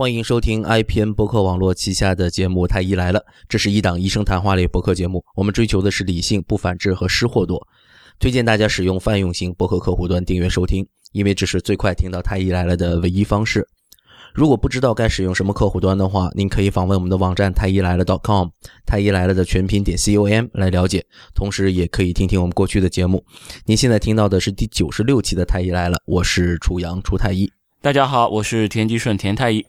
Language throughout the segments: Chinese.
欢迎收听 IPN 博客网络旗下的节目《太医来了》，这是一档医生谈话类博客节目。我们追求的是理性、不反制和失货多。推荐大家使用泛用型博客客户端订阅收听，因为这是最快听到《太医来了》的唯一方式。如果不知道该使用什么客户端的话，您可以访问我们的网站太医来了 .com，太医来了的全拼点 com 来了解。同时，也可以听听我们过去的节目。您现在听到的是第九十六期的《太医来了》，我是楚阳楚太医。大家好，我是田吉顺田太医。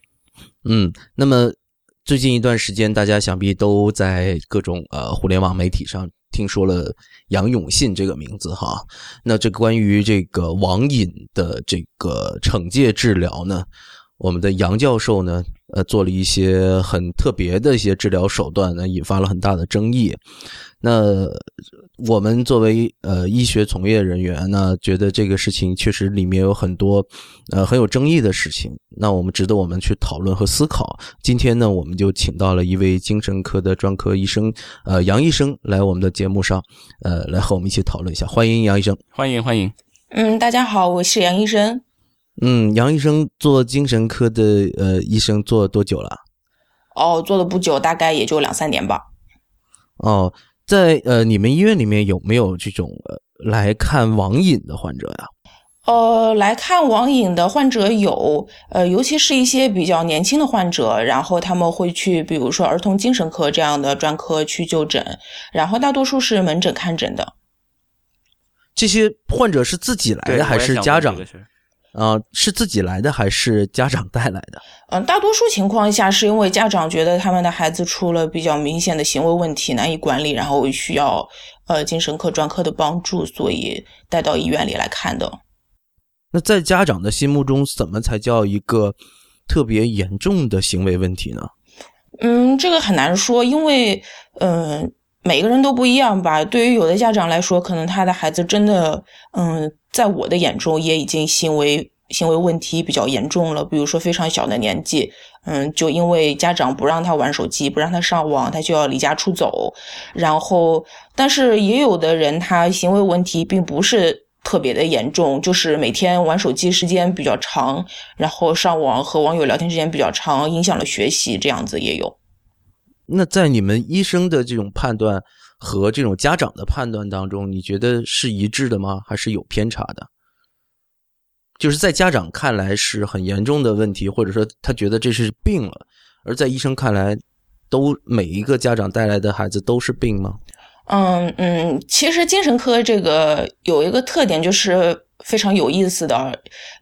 嗯，那么最近一段时间，大家想必都在各种呃互联网媒体上听说了杨永信这个名字哈。那这关于这个网瘾的这个惩戒治疗呢？我们的杨教授呢，呃，做了一些很特别的一些治疗手段呢，引发了很大的争议。那我们作为呃医学从业人员呢，觉得这个事情确实里面有很多呃很有争议的事情。那我们值得我们去讨论和思考。今天呢，我们就请到了一位精神科的专科医生，呃，杨医生来我们的节目上，呃，来和我们一起讨论一下。欢迎杨医生，欢迎欢迎。嗯，大家好，我是杨医生。嗯，杨医生做精神科的呃医生做多久了？哦，做的不久，大概也就两三年吧。哦，在呃你们医院里面有没有这种呃来看网瘾的患者呀？呃，来看网瘾的患者有，呃，尤其是一些比较年轻的患者，然后他们会去，比如说儿童精神科这样的专科去就诊，然后大多数是门诊看诊的。这些患者是自己来的还是家长？啊，是自己来的还是家长带来的？嗯，大多数情况下是因为家长觉得他们的孩子出了比较明显的行为问题，难以管理，然后需要呃精神科专科的帮助，所以带到医院里来看的。那在家长的心目中，怎么才叫一个特别严重的行为问题呢？嗯，这个很难说，因为嗯每个人都不一样吧。对于有的家长来说，可能他的孩子真的嗯。在我的眼中，也已经行为行为问题比较严重了。比如说，非常小的年纪，嗯，就因为家长不让他玩手机，不让他上网，他就要离家出走。然后，但是也有的人，他行为问题并不是特别的严重，就是每天玩手机时间比较长，然后上网和网友聊天时间比较长，影响了学习，这样子也有。那在你们医生的这种判断？和这种家长的判断当中，你觉得是一致的吗？还是有偏差的？就是在家长看来是很严重的问题，或者说他觉得这是病了，而在医生看来，都每一个家长带来的孩子都是病吗？嗯嗯，其实精神科这个有一个特点就是。非常有意思的，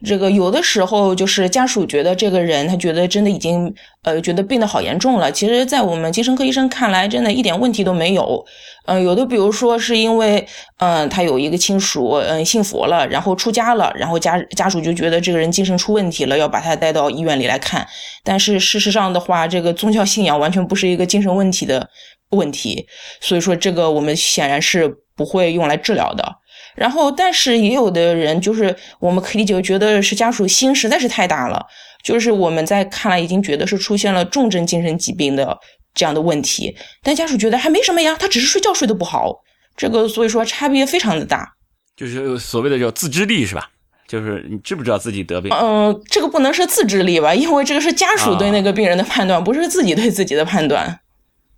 这个有的时候就是家属觉得这个人他觉得真的已经呃觉得病得好严重了，其实，在我们精神科医生看来，真的一点问题都没有。嗯，有的比如说是因为嗯他有一个亲属嗯信佛了，然后出家了，然后家家属就觉得这个人精神出问题了，要把他带到医院里来看。但是事实上的话，这个宗教信仰完全不是一个精神问题的问题，所以说这个我们显然是不会用来治疗的。然后，但是也有的人就是我们可以理解，觉得是家属心实在是太大了，就是我们在看来已经觉得是出现了重症精神疾病的这样的问题，但家属觉得还没什么呀，他只是睡觉睡得不好，这个所以说差别非常的大，就是所谓的叫自知力是吧？就是你知不知道自己得病？嗯，这个不能是自制力吧，因为这个是家属对那个病人的判断，不是自己对自己的判断。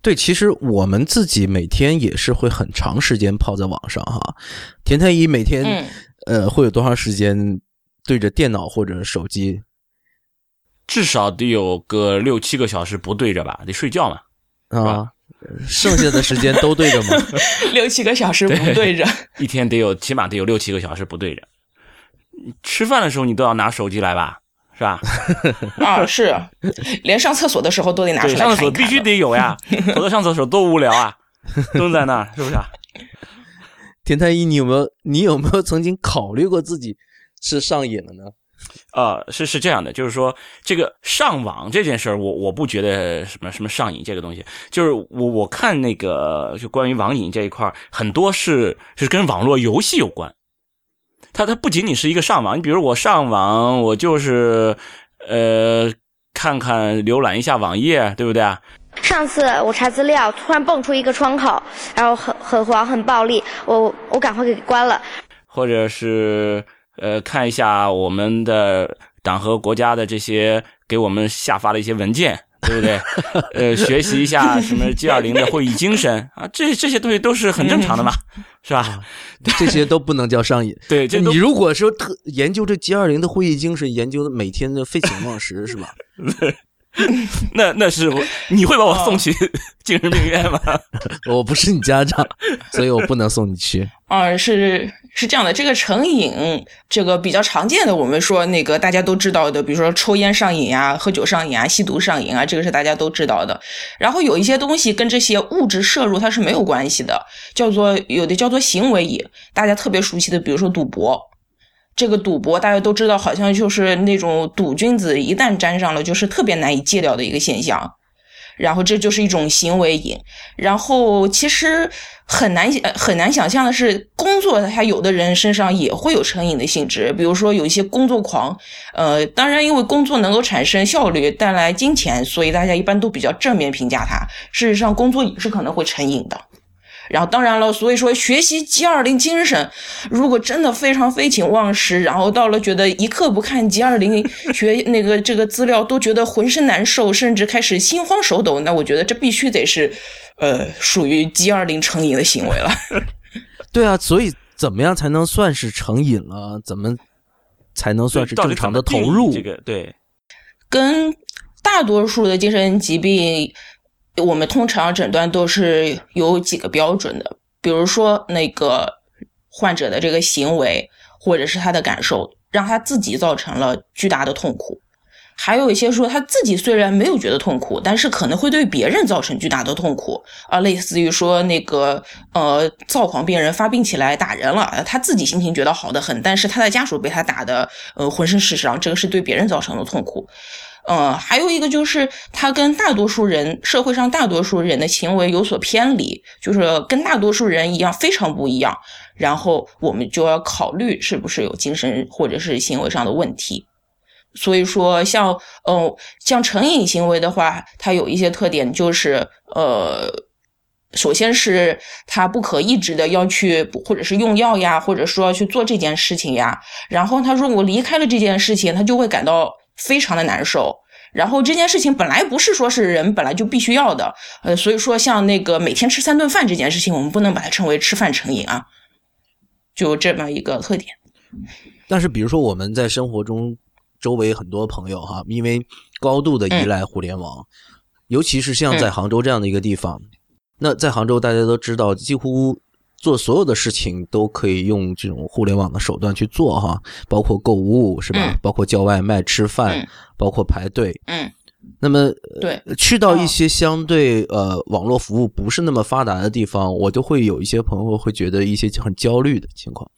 对，其实我们自己每天也是会很长时间泡在网上哈。田太医每天呃会有多长时间对着电脑或者手机？至少得有个六七个小时不对着吧？得睡觉嘛。啊，剩下的时间都对着吗？六七个小时不对着，一天得有起码得有六七个小时不对着。吃饭的时候你都要拿手机来吧？是吧？啊，是，连上厕所的时候都得拿出来上厕所必须得有呀，否则上厕所多无聊啊，蹲在那儿是不是？啊 田太医，你有没有你有没有曾经考虑过自己是上瘾了呢？呃，是是这样的，就是说这个上网这件事儿，我我不觉得什么什么上瘾这个东西，就是我我看那个就关于网瘾这一块很多是是跟网络游戏有关。它它不仅仅是一个上网，你比如我上网，我就是，呃，看看浏览一下网页，对不对啊？上次我查资料，突然蹦出一个窗口，然后很很黄很暴力，我我赶快给关了。或者是呃看一下我们的党和国家的这些给我们下发的一些文件，对不对？呃，学习一下什么 G 二零的会议精神啊，这这些东西都是很正常的嘛，是吧？这些都不能叫上瘾。对，这你如果说特研究这 G 二零的会议精神，研究的每天的废寝忘食，是吧？那那是我，你会把我送去精神病院吗？我不是你家长，所以我不能送你去。啊，是是这样的，这个成瘾，这个比较常见的，我们说那个大家都知道的，比如说抽烟上瘾啊、喝酒上瘾啊、吸毒上瘾啊，这个是大家都知道的。然后有一些东西跟这些物质摄入它是没有关系的，叫做有的叫做行为瘾，大家特别熟悉的，比如说赌博。这个赌博大家都知道，好像就是那种赌君子，一旦沾上了，就是特别难以戒掉的一个现象。然后这就是一种行为瘾。然后其实很难很难想象的是，工作他有的人身上也会有成瘾的性质，比如说有一些工作狂。呃，当然因为工作能够产生效率，带来金钱，所以大家一般都比较正面评价他。事实上，工作也是可能会成瘾的。然后，当然了，所以说学习 G 二零精神，如果真的非常废寝忘食，然后到了觉得一刻不看 G 二零学那个这个资料都觉得浑身难受，甚至开始心慌手抖，那我觉得这必须得是，呃，属于 G 二零成瘾的行为了。对啊，所以怎么样才能算是成瘾了？怎么才能算是正常的投入？这个对，跟大多数的精神疾病。我们通常诊断都是有几个标准的，比如说那个患者的这个行为或者是他的感受，让他自己造成了巨大的痛苦；还有一些说他自己虽然没有觉得痛苦，但是可能会对别人造成巨大的痛苦啊，类似于说那个呃躁狂病人发病起来打人了，他自己心情觉得好的很，但是他的家属被他打的呃浑身是伤，这个是对别人造成的痛苦。呃，还有一个就是他跟大多数人社会上大多数人的行为有所偏离，就是跟大多数人一样非常不一样，然后我们就要考虑是不是有精神或者是行为上的问题。所以说，像呃像成瘾行为的话，它有一些特点，就是呃，首先是他不可抑制的要去或者是用药呀，或者说要去做这件事情呀，然后他如果离开了这件事情，他就会感到。非常的难受，然后这件事情本来不是说是人本来就必须要的，呃，所以说像那个每天吃三顿饭这件事情，我们不能把它称为吃饭成瘾啊，就这么一个特点。但是比如说我们在生活中周围很多朋友哈，因为高度的依赖互联网，尤其是像在杭州这样的一个地方，那在杭州大家都知道几乎。做所有的事情都可以用这种互联网的手段去做哈，包括购物是吧？包括叫外卖、吃饭，包括排队。嗯，那么对，去到一些相对呃网络服务不是那么发达的地方，我都会有一些朋友会觉得一些很焦虑的情况。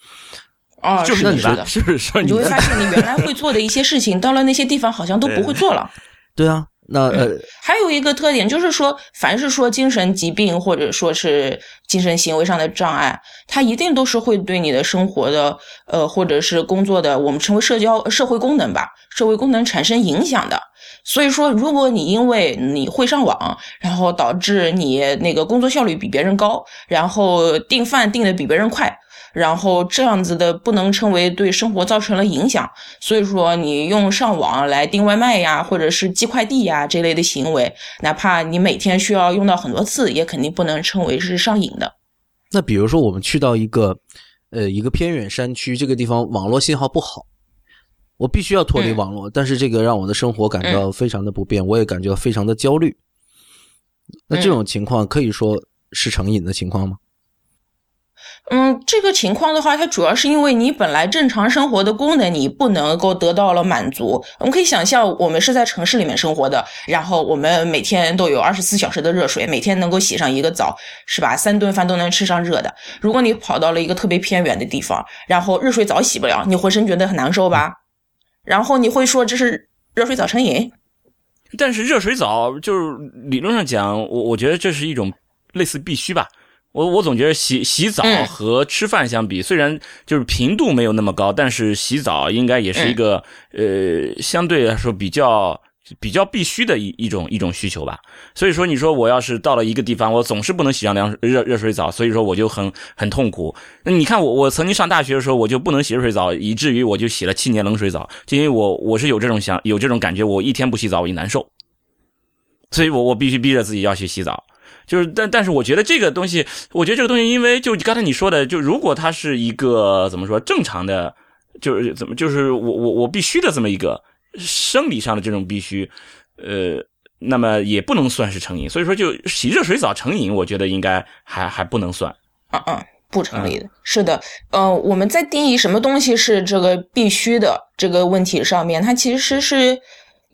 啊，就是你的，是不是？你会发现你原来会做的一些事情，到了那些地方好像都不会做了。对啊。那呃，还有一个特点就是说，凡是说精神疾病或者说是精神行为上的障碍，它一定都是会对你的生活的呃或者是工作的，我们称为社交社会功能吧，社会功能产生影响的。所以说，如果你因为你会上网，然后导致你那个工作效率比别人高，然后订饭订的比别人快。然后这样子的不能称为对生活造成了影响，所以说你用上网来订外卖呀，或者是寄快递呀这类的行为，哪怕你每天需要用到很多次，也肯定不能称为是上瘾的。那比如说我们去到一个呃一个偏远山区，这个地方网络信号不好，我必须要脱离网络，但是这个让我的生活感到非常的不便，我也感觉非常的焦虑。那这种情况可以说是成瘾的情况吗？嗯，这个情况的话，它主要是因为你本来正常生活的功能你不能够得到了满足。我们可以想象，我们是在城市里面生活的，然后我们每天都有二十四小时的热水，每天能够洗上一个澡，是吧？三顿饭都能吃上热的。如果你跑到了一个特别偏远的地方，然后热水澡洗不了，你浑身觉得很难受吧？然后你会说这是热水澡成瘾？但是热水澡就是理论上讲，我我觉得这是一种类似必须吧。我我总觉得洗洗澡和吃饭相比，虽然就是频度没有那么高，但是洗澡应该也是一个呃相对来说比较比较必须的一一种一种需求吧。所以说，你说我要是到了一个地方，我总是不能洗上凉热热水澡，所以说我就很很痛苦。那你看我我曾经上大学的时候，我就不能洗热水澡，以至于我就洗了七年冷水澡，就因为我我是有这种想有这种感觉，我一天不洗澡我就难受，所以我我必须逼着自己要去洗澡。就是但但是我觉得这个东西，我觉得这个东西，因为就刚才你说的，就如果它是一个怎么说正常的，就是怎么就是我我我必须的这么一个生理上的这种必须，呃，那么也不能算是成瘾。所以说，就洗热水澡成瘾，我觉得应该还还不能算。嗯嗯，不成立的。是的，呃，我们在定义什么东西是这个必须的这个问题上面，它其实是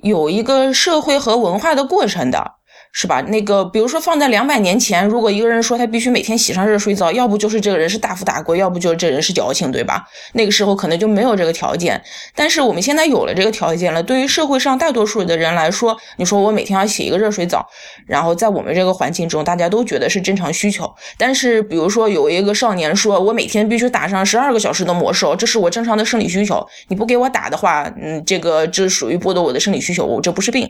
有一个社会和文化的过程的。是吧？那个，比如说放在两百年前，如果一个人说他必须每天洗上热水澡，要不就是这个人是大富大贵，要不就是这人是矫情，对吧？那个时候可能就没有这个条件。但是我们现在有了这个条件了，对于社会上大多数的人来说，你说我每天要洗一个热水澡，然后在我们这个环境中，大家都觉得是正常需求。但是比如说有一个少年说，我每天必须打上十二个小时的魔兽，这是我正常的生理需求，你不给我打的话，嗯，这个这属于剥夺我的生理需求，我这不是病。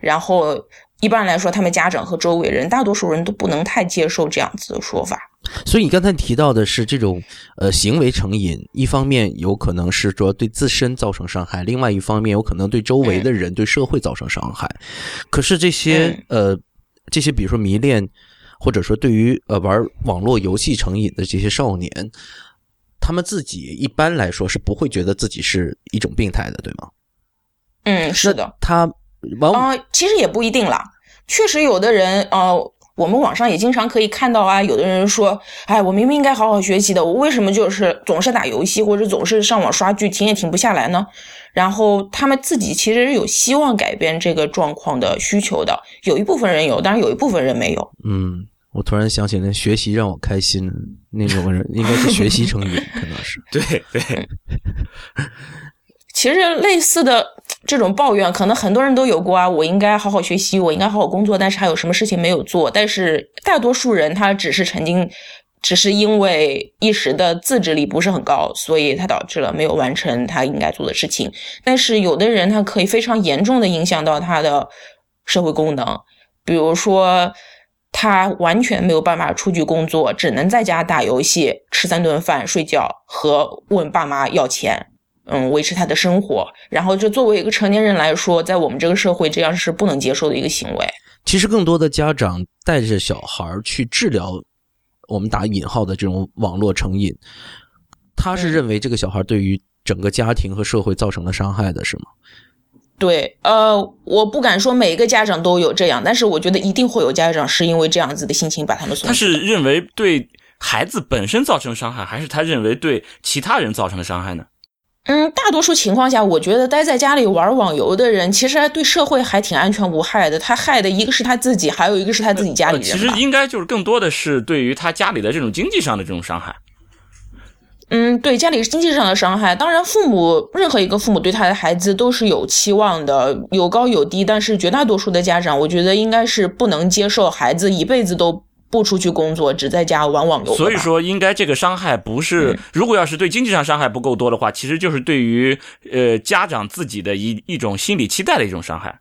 然后。一般来说，他们家长和周围人，大多数人都不能太接受这样子的说法。所以你刚才提到的是这种呃行为成瘾，一方面有可能是说对自身造成伤害，另外一方面有可能对周围的人、对社会造成伤害。可是这些呃这些，比如说迷恋，或者说对于呃玩网络游戏成瘾的这些少年，他们自己一般来说是不会觉得自己是一种病态的，对吗？嗯，是的，他。啊，其实也不一定啦。确实，有的人，呃，我们网上也经常可以看到啊。有的人说：“哎，我明明应该好好学习的，我为什么就是总是打游戏或者总是上网刷剧，停也停不下来呢？”然后他们自己其实是有希望改变这个状况的需求的。有一部分人有，当然有一部分人没有。嗯，我突然想起来，学习让我开心那种人，应该是学习成瘾，可能是。对 对。其实类似的这种抱怨，可能很多人都有过啊。我应该好好学习，我应该好好工作，但是还有什么事情没有做？但是大多数人他只是曾经，只是因为一时的自制力不是很高，所以他导致了没有完成他应该做的事情。但是有的人他可以非常严重的影响到他的社会功能，比如说他完全没有办法出去工作，只能在家打游戏、吃三顿饭、睡觉和问爸妈要钱。嗯，维持他的生活，然后就作为一个成年人来说，在我们这个社会，这样是不能接受的一个行为。其实，更多的家长带着小孩去治疗我们打引号的这种网络成瘾，他是认为这个小孩对于整个家庭和社会造成了伤害的，是吗？对，呃，我不敢说每一个家长都有这样，但是我觉得一定会有家长是因为这样子的心情把他们送。他是认为对孩子本身造成伤害，还是他认为对其他人造成的伤害呢？嗯，大多数情况下，我觉得待在家里玩网游的人，其实对社会还挺安全无害的。他害的一个是他自己，还有一个是他自己家里人。其实应该就是更多的是对于他家里的这种经济上的这种伤害。嗯，对，家里是经济上的伤害。当然，父母任何一个父母对他的孩子都是有期望的，有高有低。但是绝大多数的家长，我觉得应该是不能接受孩子一辈子都。不出去工作，只在家玩网游。所以说，应该这个伤害不是，如果要是对经济上伤害不够多的话，其实就是对于呃家长自己的一一种心理期待的一种伤害。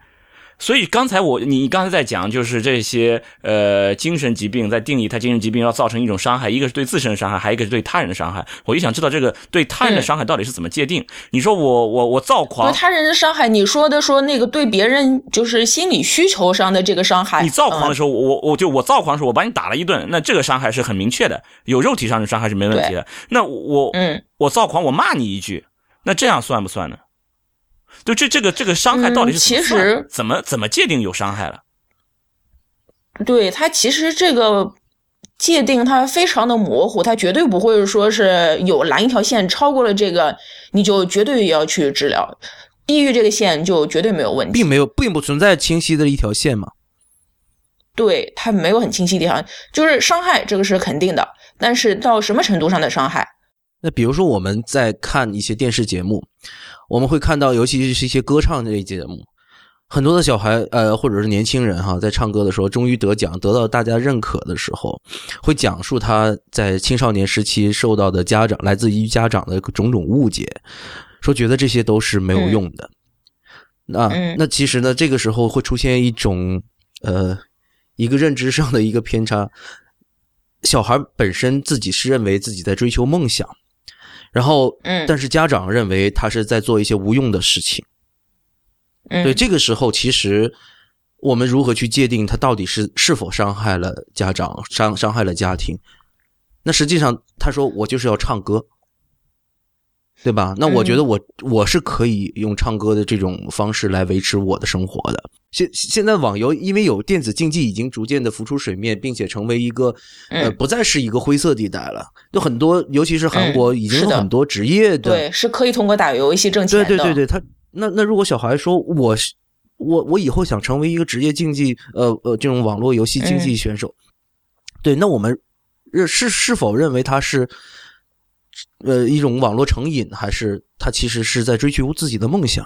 所以刚才我你刚才在讲，就是这些呃精神疾病在定义它精神疾病要造成一种伤害，一个是对自身的伤害，还有一个是对他人的伤害。我就想知道这个对他人的伤害到底是怎么界定？你说我我我躁狂，对他人的伤害，你说的说那个对别人就是心理需求上的这个伤害。你躁狂的时候，我我就我躁狂的时候，我把你打了一顿，那这个伤害是很明确的，有肉体上的伤害是没问题的。那我嗯，我躁狂，我骂你一句，那这样算不算呢？就这这个这个伤害到底是其实怎么怎么界定有伤害了？对他其实这个界定它非常的模糊，它绝对不会说是有蓝一条线，超过了这个你就绝对要去治疗，低于这个线就绝对没有问题，并没有并不存在清晰的一条线嘛。对，它没有很清晰的条，就是伤害这个是肯定的，但是到什么程度上的伤害？那比如说我们在看一些电视节目。我们会看到，尤其是一些歌唱类节目，很多的小孩，呃，或者是年轻人哈，在唱歌的时候，终于得奖，得到大家认可的时候，会讲述他在青少年时期受到的家长来自于家长的种种误解，说觉得这些都是没有用的。那嗯那其实呢，这个时候会出现一种呃一个认知上的一个偏差。小孩本身自己是认为自己在追求梦想，然后嗯但是家长认为他是在做一些无用的事情。嗯，对，这个时候其实我们如何去界定他到底是是否伤害了家长，伤伤害了家庭？那实际上他说我就是要唱歌，对吧？那我觉嗯得我、我是可以用唱歌的这种方式来维持我的生活的。现现在网游因为有电子竞技已经逐渐的浮出水面，并且成为一个呃嗯不再是一个灰色地带了。就很多，尤其是韩国，嗯已经有很多职业的对，是可以通过打游戏挣钱的。对对对对，他那那如果小孩说我是我我以后想成为一个职业竞技呃呃这种网络游戏竞技嗯选手，对，那我们认是是否认为他是呃一种网络成瘾，还是他其实是在追求自己的梦想？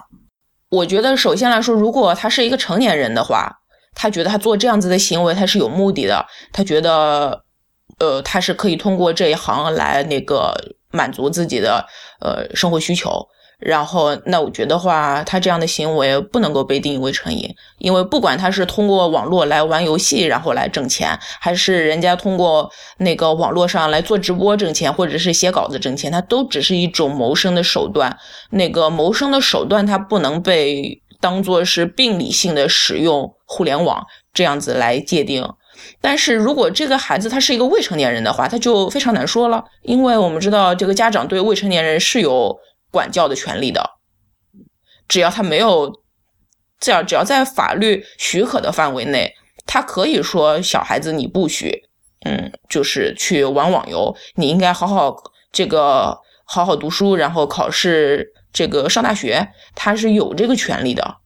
我觉得首先来说，如果他是一个成年人的话，他觉得他做这样子的行为他是有目的的，他觉得呃他是可以通过这一行来那个满足自己的呃生活需求。然后，那我觉得话，他这样的行为不能够被定义为成瘾，因为不管他是通过网络来玩游戏，然后来挣钱，还是人家通过那个网络上来做直播挣钱，或者是写稿子挣钱，他都只是一种谋生的手段。那个谋生的手段，它不能被当做是病理性的使用互联网这样子来界定。但是如果这个孩子他是一个未成年人的话，他就非常难说了，因为我们知道这个家长对未成年人是有管教的权利的，只要他没有，只要只要在法律许可的范围内，他可以说小孩子你不许，嗯，就是去玩网游，你应该好好这个好好读书，然后考试这个上大学，他是有这个权利的。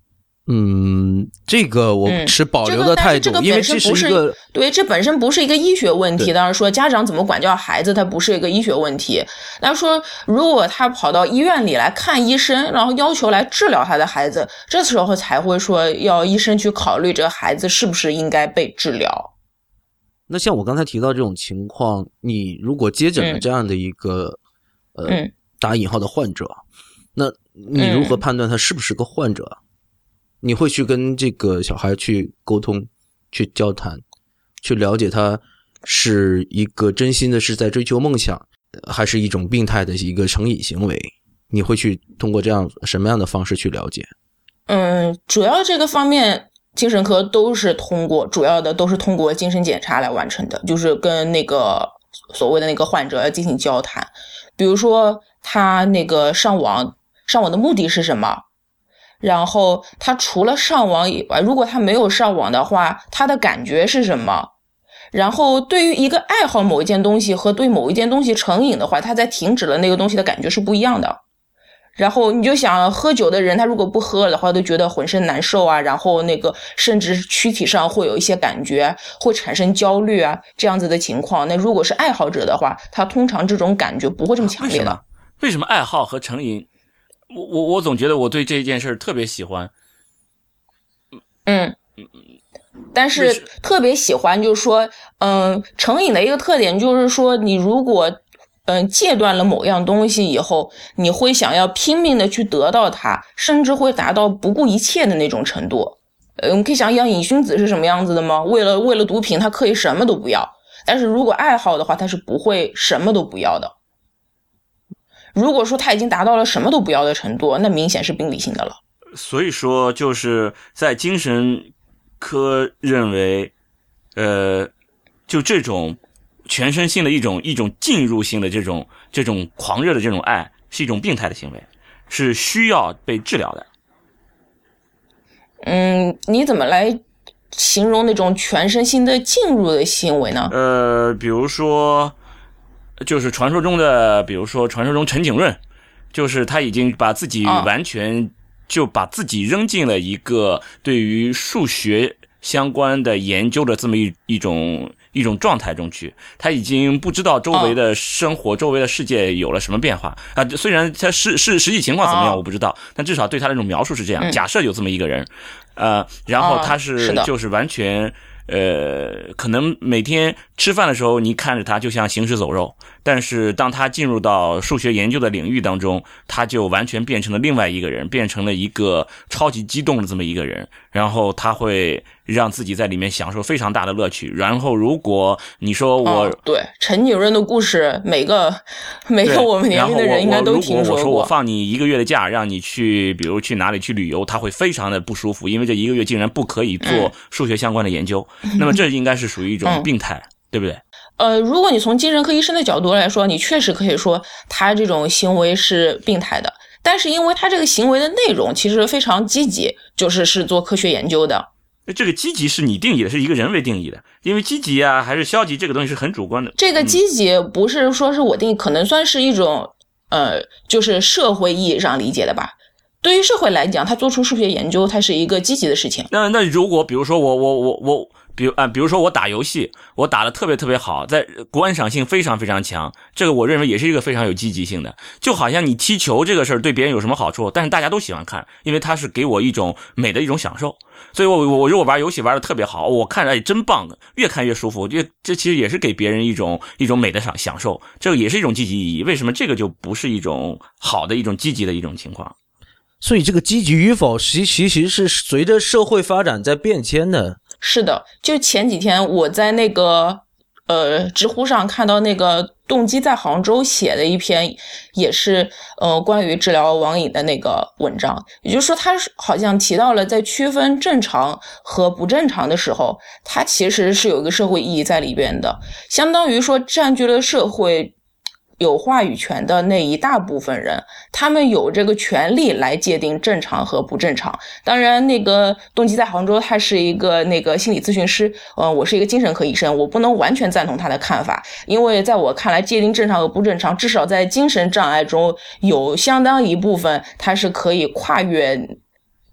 嗯，这个我嗯持保留的态度，因为这本身不是是一个对，这本身不是一个医学问题。当然说家长怎么管教孩子，它不是一个医学问题。那说如果他跑到医院里来看医生，然后要求来治疗他的孩子，这时候才会说要医生去考虑这个孩子是不是应该被治疗。那像我刚才提到这种情况，你如果接诊了嗯这样的一个、呃嗯打引号的患者，那你如何嗯判断他是不是个患者？你会去跟这个小孩去沟通、去交谈、去了解他是一个真心的是在追求梦想，还是一种病态的一个成瘾行为？你会去通过这样什么样的方式去了解？嗯，主要这个方面，精神科都是通过主要的都是通过精神检查来完成的，就是跟那个所谓的那个患者要进行交谈，比如说他那个上网上网的目的是什么，然后他除了上网以外，如果他没有上网的话，他的感觉是什么？然后对于一个爱好某一件东西和对某一件东西成瘾的话，他在停止了那个东西的感觉是不一样的。然后你就想，喝酒的人他如果不喝了的话，都觉得浑身难受啊，然后那个甚至躯体上会有一些感觉，会产生焦虑啊这样子的情况。那如果是爱好者的话，他通常这种感觉不会这么强烈的。？为什么爱好和成瘾？我我我总觉得我对这件事儿特别喜欢。嗯，但是特别喜欢，就是说，嗯，成瘾的一个特点就是说，你如果嗯戒断了某样东西以后，你会想要拼命的去得到它，甚至会达到不顾一切的那种程度。嗯，你可以想想瘾君子是什么样子的吗？为了为了毒品，他可以什么都不要，但是如果爱好的话，他是不会什么都不要的。如果说他已经达到了什么都不要的程度，那明显是病理性的了。所以说，就是在精神科认为，呃，就这种全身性的一种一种进入性的这种这种狂热的这种爱，是一种病态的行为，是需要被治疗的。嗯，你怎么来形容那种全身心的进入的行为呢？呃，比如说，就是传说中的，比如说传说中陈景润，就是他已经把自己啊完全就把自己扔进了一个对于数学相关的研究的这么一一种一种状态中去，他已经不知道周围的生活、周围的世界有了什么变化。啊。虽然他是是实际情况怎么样啊我不知道，但至少对他那种描述是这样。嗯。假设有这么一个人，呃，然后啊他是就是完全呃，可能每天吃饭的时候，你看着他就像行尸走肉，但是当他进入到数学研究的领域当中，他就完全变成了另外一个人，变成了一个超级激动的这么一个人，然后他会让自己在里面享受非常大的乐趣。然后，如果你说我、哦、对陈景润的故事，每个 每个我们年龄的人应该都听说过。我说我。放你一个月的假，让你去，比如去哪里去旅游，他会非常的不舒服，因为这一个月竟然不可以做数学相关的研究。那么这应该是属于一种病态，对不对？呃，如果你从精神科医生的角度来说，你确实可以说他这种行为是病态的。但是因为他这个行为的内容其实非常积极，就是是做科学研究的。这个积极是你定义的，是一个人为定义的，因为积极啊还是消极这个东西是很主观的。这个积极不是说是我定义，可能算是一种呃，就是社会意义上理解的吧。对于社会来讲，他做出数学研究，它是一个积极的事情。那那如果比如说我我我我，比如啊，比如说我打游戏，我打的特别特别好，在观赏性非常非常强，这个我认为也是一个非常有积极性的。就好像你踢球这个事儿对别人有什么好处，但是大家都喜欢看，因为它是给我一种美的一种享受。所以我我如果玩游戏玩的特别好，我看着哎真棒，越看越舒服。这这其实也是给别人一种一种美的享享受，这个也是一种积极意义。为什么这个就不是一种好的一种积极的一种情况？所以这个积极与否，其其实是随着社会发展在变迁的。是的，就前几天我在那个呃知乎上看到那个动机在杭州写的一篇，也是呃关于治疗网瘾的那个文章。也就是说，他好像提到了在区分正常和不正常的时候，它其实是有一个社会意义在里边的，相当于说占据了社会。有话语权的那一大部分人，他们有这个权利来界定正常和不正常。当然，那个动机在杭州，他是一个那个心理咨询师，嗯、呃，我是一个精神科医生，我不能完全赞同他的看法，因为在我看来，界定正常和不正常，至少在精神障碍中有相当一部分，它是可以跨越。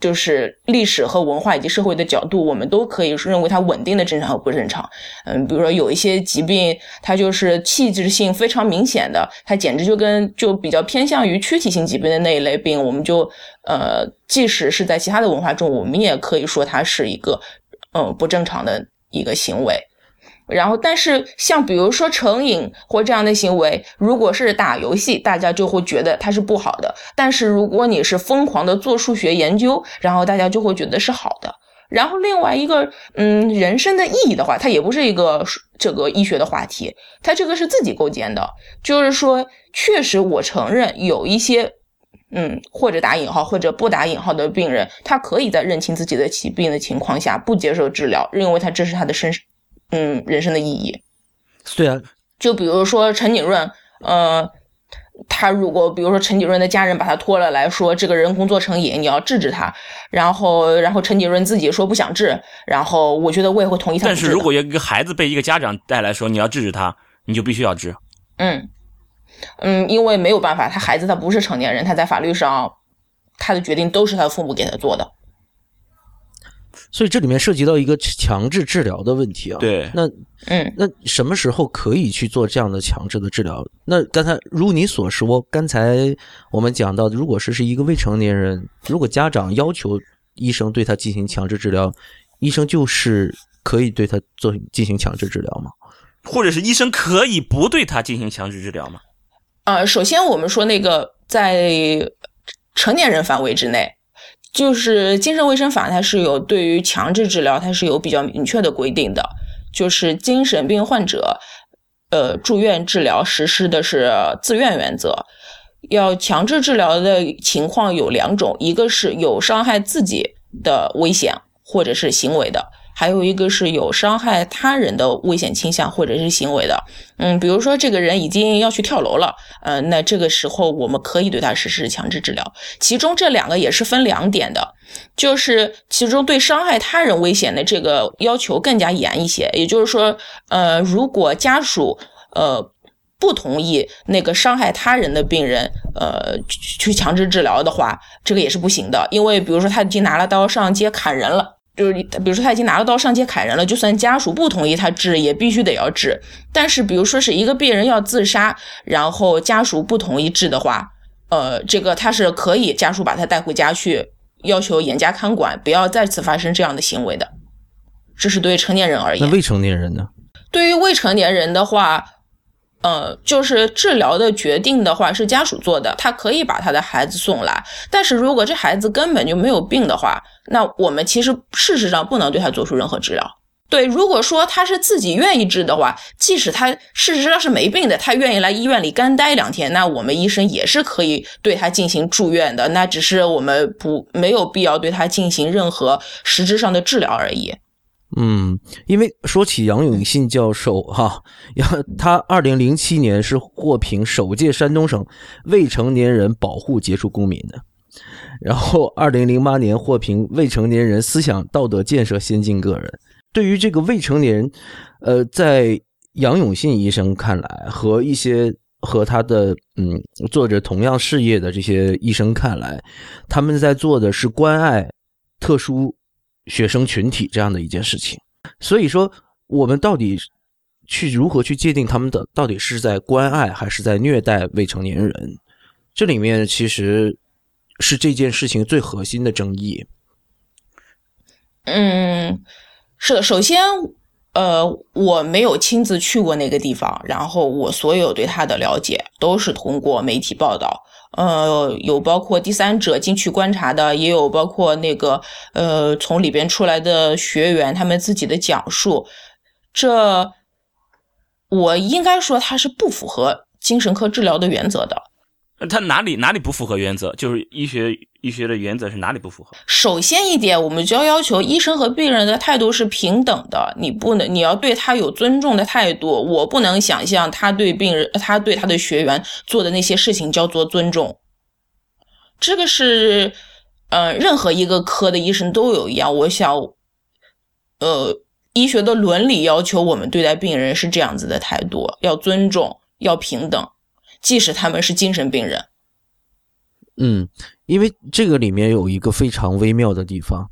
就是历史和文化以及社会的角度，我们都可以认为它稳定的正常和不正常。嗯，比如说有一些疾病，它就是器质性非常明显的，它简直就跟就比较偏向于躯体性疾病的那一类病，我们就呃，即使是在其他的文化中，我们也可以说它是一个嗯、不正常的一个行为。然后，但是像比如说成瘾或这样的行为，如果是打游戏，大家就会觉得它是不好的；但是如果你是疯狂的做数学研究，然后大家就会觉得是好的。然后另外一个，嗯，人生的意义的话，它也不是一个这个医学的话题，它这个是自己构建的。就是说，确实我承认有一些，嗯，或者打引号或者不打引号的病人，他可以在认清自己的疾病的情况下不接受治疗，认为他这是他的生。嗯，人生的意义。对啊，就比如说陈景润，呃，他如果比如说陈景润的家人把他拖了来说，这个人工作成瘾，你要制止他。然后，然后陈景润自己说不想治，然后我觉得我也会同意他。但是如果有一个孩子被一个家长带来说你要制止他，你就必须要治。嗯嗯，因为没有办法，他孩子他不是成年人，他在法律上他的决定都是他父母给他做的。所以这里面涉及到一个强制治疗的问题啊。对，那嗯，那什么时候可以去做这样的强制的治疗？那刚才如你所说，刚才我们讲到，如果是是一个未成年人，如果家长要求医生对他进行强制治疗，医生就是可以对他做进行强制治疗吗？或者是医生可以不对他进行强制治疗吗？呃，首先我们说那个在成年人范围之内。就是精神卫生法，它是有对于强制治疗，它是有比较明确的规定的。就是精神病患者，呃，住院治疗实施的是自愿原则。要强制治疗的情况有两种，一个是有伤害自己的危险或者是行为的，还有一个是有伤害他人的危险倾向或者是行为的。嗯，比如说这个人已经要去跳楼了，呃，那这个时候我们可以对他实施强制治疗。其中这两个也是分两点的，就是其中对伤害他人危险的这个要求更加严一些。也就是说，呃，如果家属呃不同意那个伤害他人的病人呃去强制治疗的话，这个也是不行的，因为比如说他已经拿了刀上街砍人了。就是，比如说他已经拿了刀上街砍人了，就算家属不同意他治，也必须得要治。但是，比如说是一个病人要自杀，然后家属不同意治的话，呃，这个他是可以家属把他带回家去，要求严加看管，不要再次发生这样的行为的。这是对成年人而言。那未成年人呢？对于未成年人的话，呃，就是治疗的决定的话是家属做的，他可以把他的孩子送来。但是如果这孩子根本就没有病的话，那我们其实事实上不能对他做出任何治疗。对，如果说他是自己愿意治的话，即使他事实上是没病的，他愿意来医院里干待两天，那我们医生也是可以对他进行住院的。那只是我们不没有必要对他进行任何实质上的治疗而已。嗯，因为说起杨永信教授哈，他二零零七年是获评首届山东省未成年人保护杰出公民的，然后二零零八年获评未成年人思想道德建设先进个人。对于这个未成年人，呃，在杨永信医生看来，和一些和他的嗯做着同样事业的这些医生看来，他们在做的是关爱特殊学生群体这样的一件事情。所以说，我们到底去如何去界定他们的到底是在关爱还是在虐待未成年人？这里面其实是这件事情最核心的争议。嗯。是的，首先，呃，我没有亲自去过那个地方，然后我所有对他的了解都是通过媒体报道，呃，有包括第三者进去观察的，也有包括那个呃从里边出来的学员他们自己的讲述，这我应该说他是不符合精神科治疗的原则的。他哪里哪里不符合原则？就是医学医学的原则是哪里不符合？首先一点，我们就要要求医生和病人的态度是平等的，你不能你要对他有尊重的态度。我不能想象他对病人，他对他的学员做的那些事情叫做尊重。这个是，呃，任何一个科的医生都有一样。我想，呃，医学的伦理要求我们对待病人是这样子的态度：要尊重，要平等。即使他们是精神病人，嗯，因为这个里面有一个非常微妙的地方。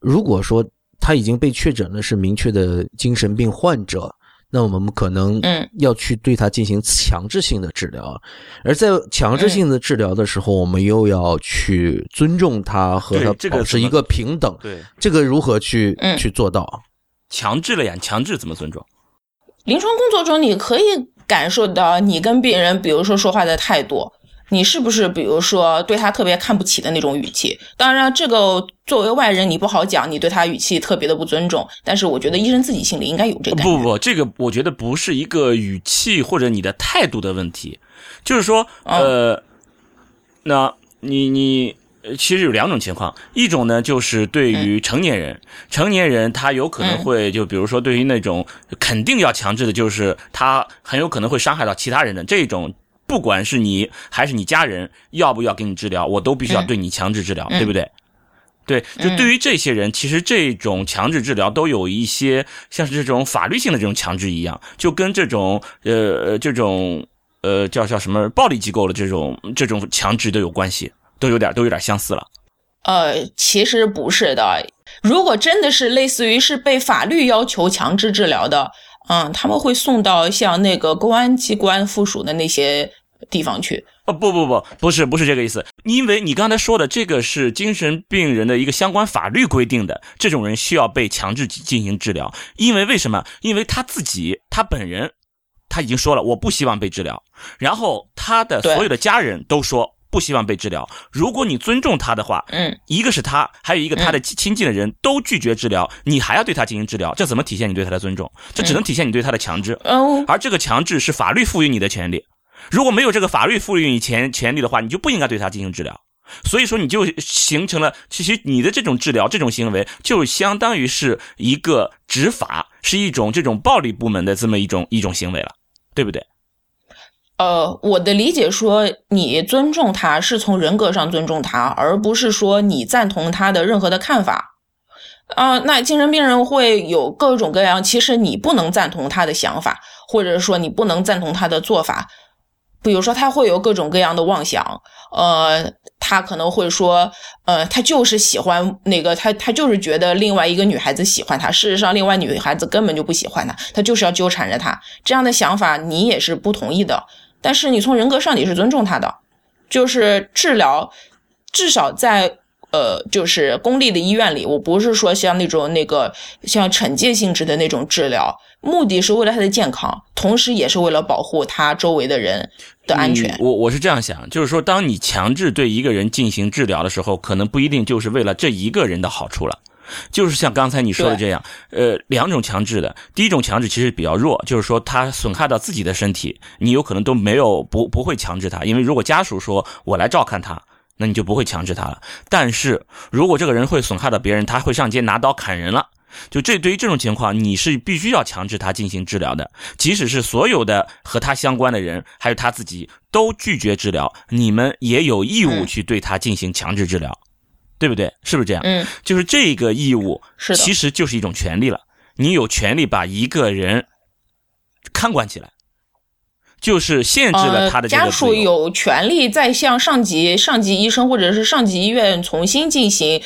如果说他已经被确诊了是明确的精神病患者，那我们可能嗯要去对他进行强制性的治疗。而在强制性的治疗的时候，我们又要去尊重他和他保持一个平等。对这个如何去去做到？强制了呀，强制怎么尊重？临床工作中你可以。感受到你跟病人，比如说说话的态度，你是不是比如说对他特别看不起的那种语气？当然，这个作为外人你不好讲，你对他语气特别的不尊重。但是我觉得医生自己心里应该有这个。不不不，这个我觉得不是一个语气或者你的态度的问题，就是说，呃，那你你。其实有两种情况，一种呢就是对于成年人，成年人他有可能会就比如说对于那种肯定要强制的，就是他很有可能会伤害到其他人的这种，不管是你还是你家人要不要给你治疗，我都必须要对你强制治疗，对不对？对，就对于这些人，其实这种强制治疗都有一些像是这种法律性的这种强制一样，就跟这种呃这种呃叫叫什么暴力机构的这种这种强制都有关系。都有点都有点相似了，呃，其实不是的。如果真的是类似于是被法律要求强制治疗的，嗯，他们会送到像那个公安机关附属的那些地方去。哦，不不不，不是不是这个意思。因为你刚才说的这个是精神病人的一个相关法律规定的，这种人需要被强制进行治疗。因为为什么？因为他自己他本人他已经说了，我不希望被治疗。然后他的所有的家人都说。不希望被治疗。如果你尊重他的话，嗯，一个是他，还有一个他的亲近的人都拒绝治疗，你还要对他进行治疗，这怎么体现你对他的尊重？这只能体现你对他的强制。哦，而这个强制是法律赋予你的权利。如果没有这个法律赋予你权权利的话，你就不应该对他进行治疗。所以说，你就形成了，其实你的这种治疗、这种行为，就相当于是一个执法，是一种这种暴力部门的这么一种一种行为了，对不对？呃，我的理解说，你尊重他是从人格上尊重他，而不是说你赞同他的任何的看法。啊，那精神病人会有各种各样，其实你不能赞同他的想法，或者说你不能赞同他的做法。比如说，他会有各种各样的妄想，呃，他可能会说，呃，他就是喜欢那个，他他就是觉得另外一个女孩子喜欢他，事实上，另外女孩子根本就不喜欢他，他就是要纠缠着他。这样的想法，你也是不同意的。但是你从人格上你是尊重他的，就是治疗，至少在呃，就是公立的医院里，我不是说像那种那个像惩戒性质的那种治疗，目的是为了他的健康，同时也是为了保护他周围的人的安全。我我是这样想，就是说，当你强制对一个人进行治疗的时候，可能不一定就是为了这一个人的好处了。就是像刚才你说的这样，呃，两种强制的，第一种强制其实比较弱，就是说他损害到自己的身体，你有可能都没有不不会强制他，因为如果家属说我来照看他，那你就不会强制他了。但是如果这个人会损害到别人，他会上街拿刀砍人了，就这对于这种情况，你是必须要强制他进行治疗的，即使是所有的和他相关的人，还有他自己都拒绝治疗，你们也有义务去对他进行强制治疗。对不对？是不是这样？嗯，就是这个义务，是，其实就是一种权利了。你有权利把一个人看管起来，就是限制了他的家属有权利再向上级、上级医生或者是上级医院重新进行、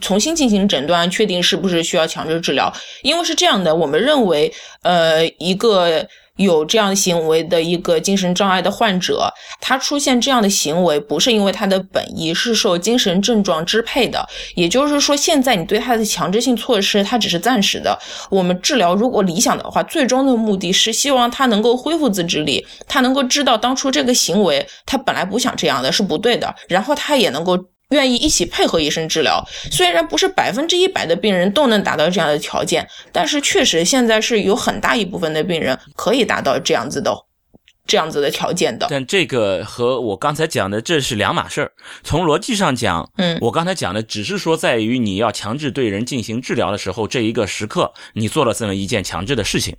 重新进行诊断，确定是不是需要强制治疗。因为是这样的，我们认为，呃，一个。有这样行为的一个精神障碍的患者，他出现这样的行为不是因为他的本意，是受精神症状支配的。也就是说，现在你对他的强制性措施，它只是暂时的。我们治疗如果理想的话，最终的目的是希望他能够恢复自制力，他能够知道当初这个行为他本来不想这样的是不对的，然后他也能够。愿意一起配合医生治疗，虽然不是百分之一百的病人都能达到这样的条件，但是确实现在是有很大一部分的病人可以达到这样子的、这样子的条件的。但这个和我刚才讲的这是两码事儿。从逻辑上讲，嗯，我刚才讲的只是说在于你要强制对人进行治疗的时候，这一个时刻你做了这么一件强制的事情。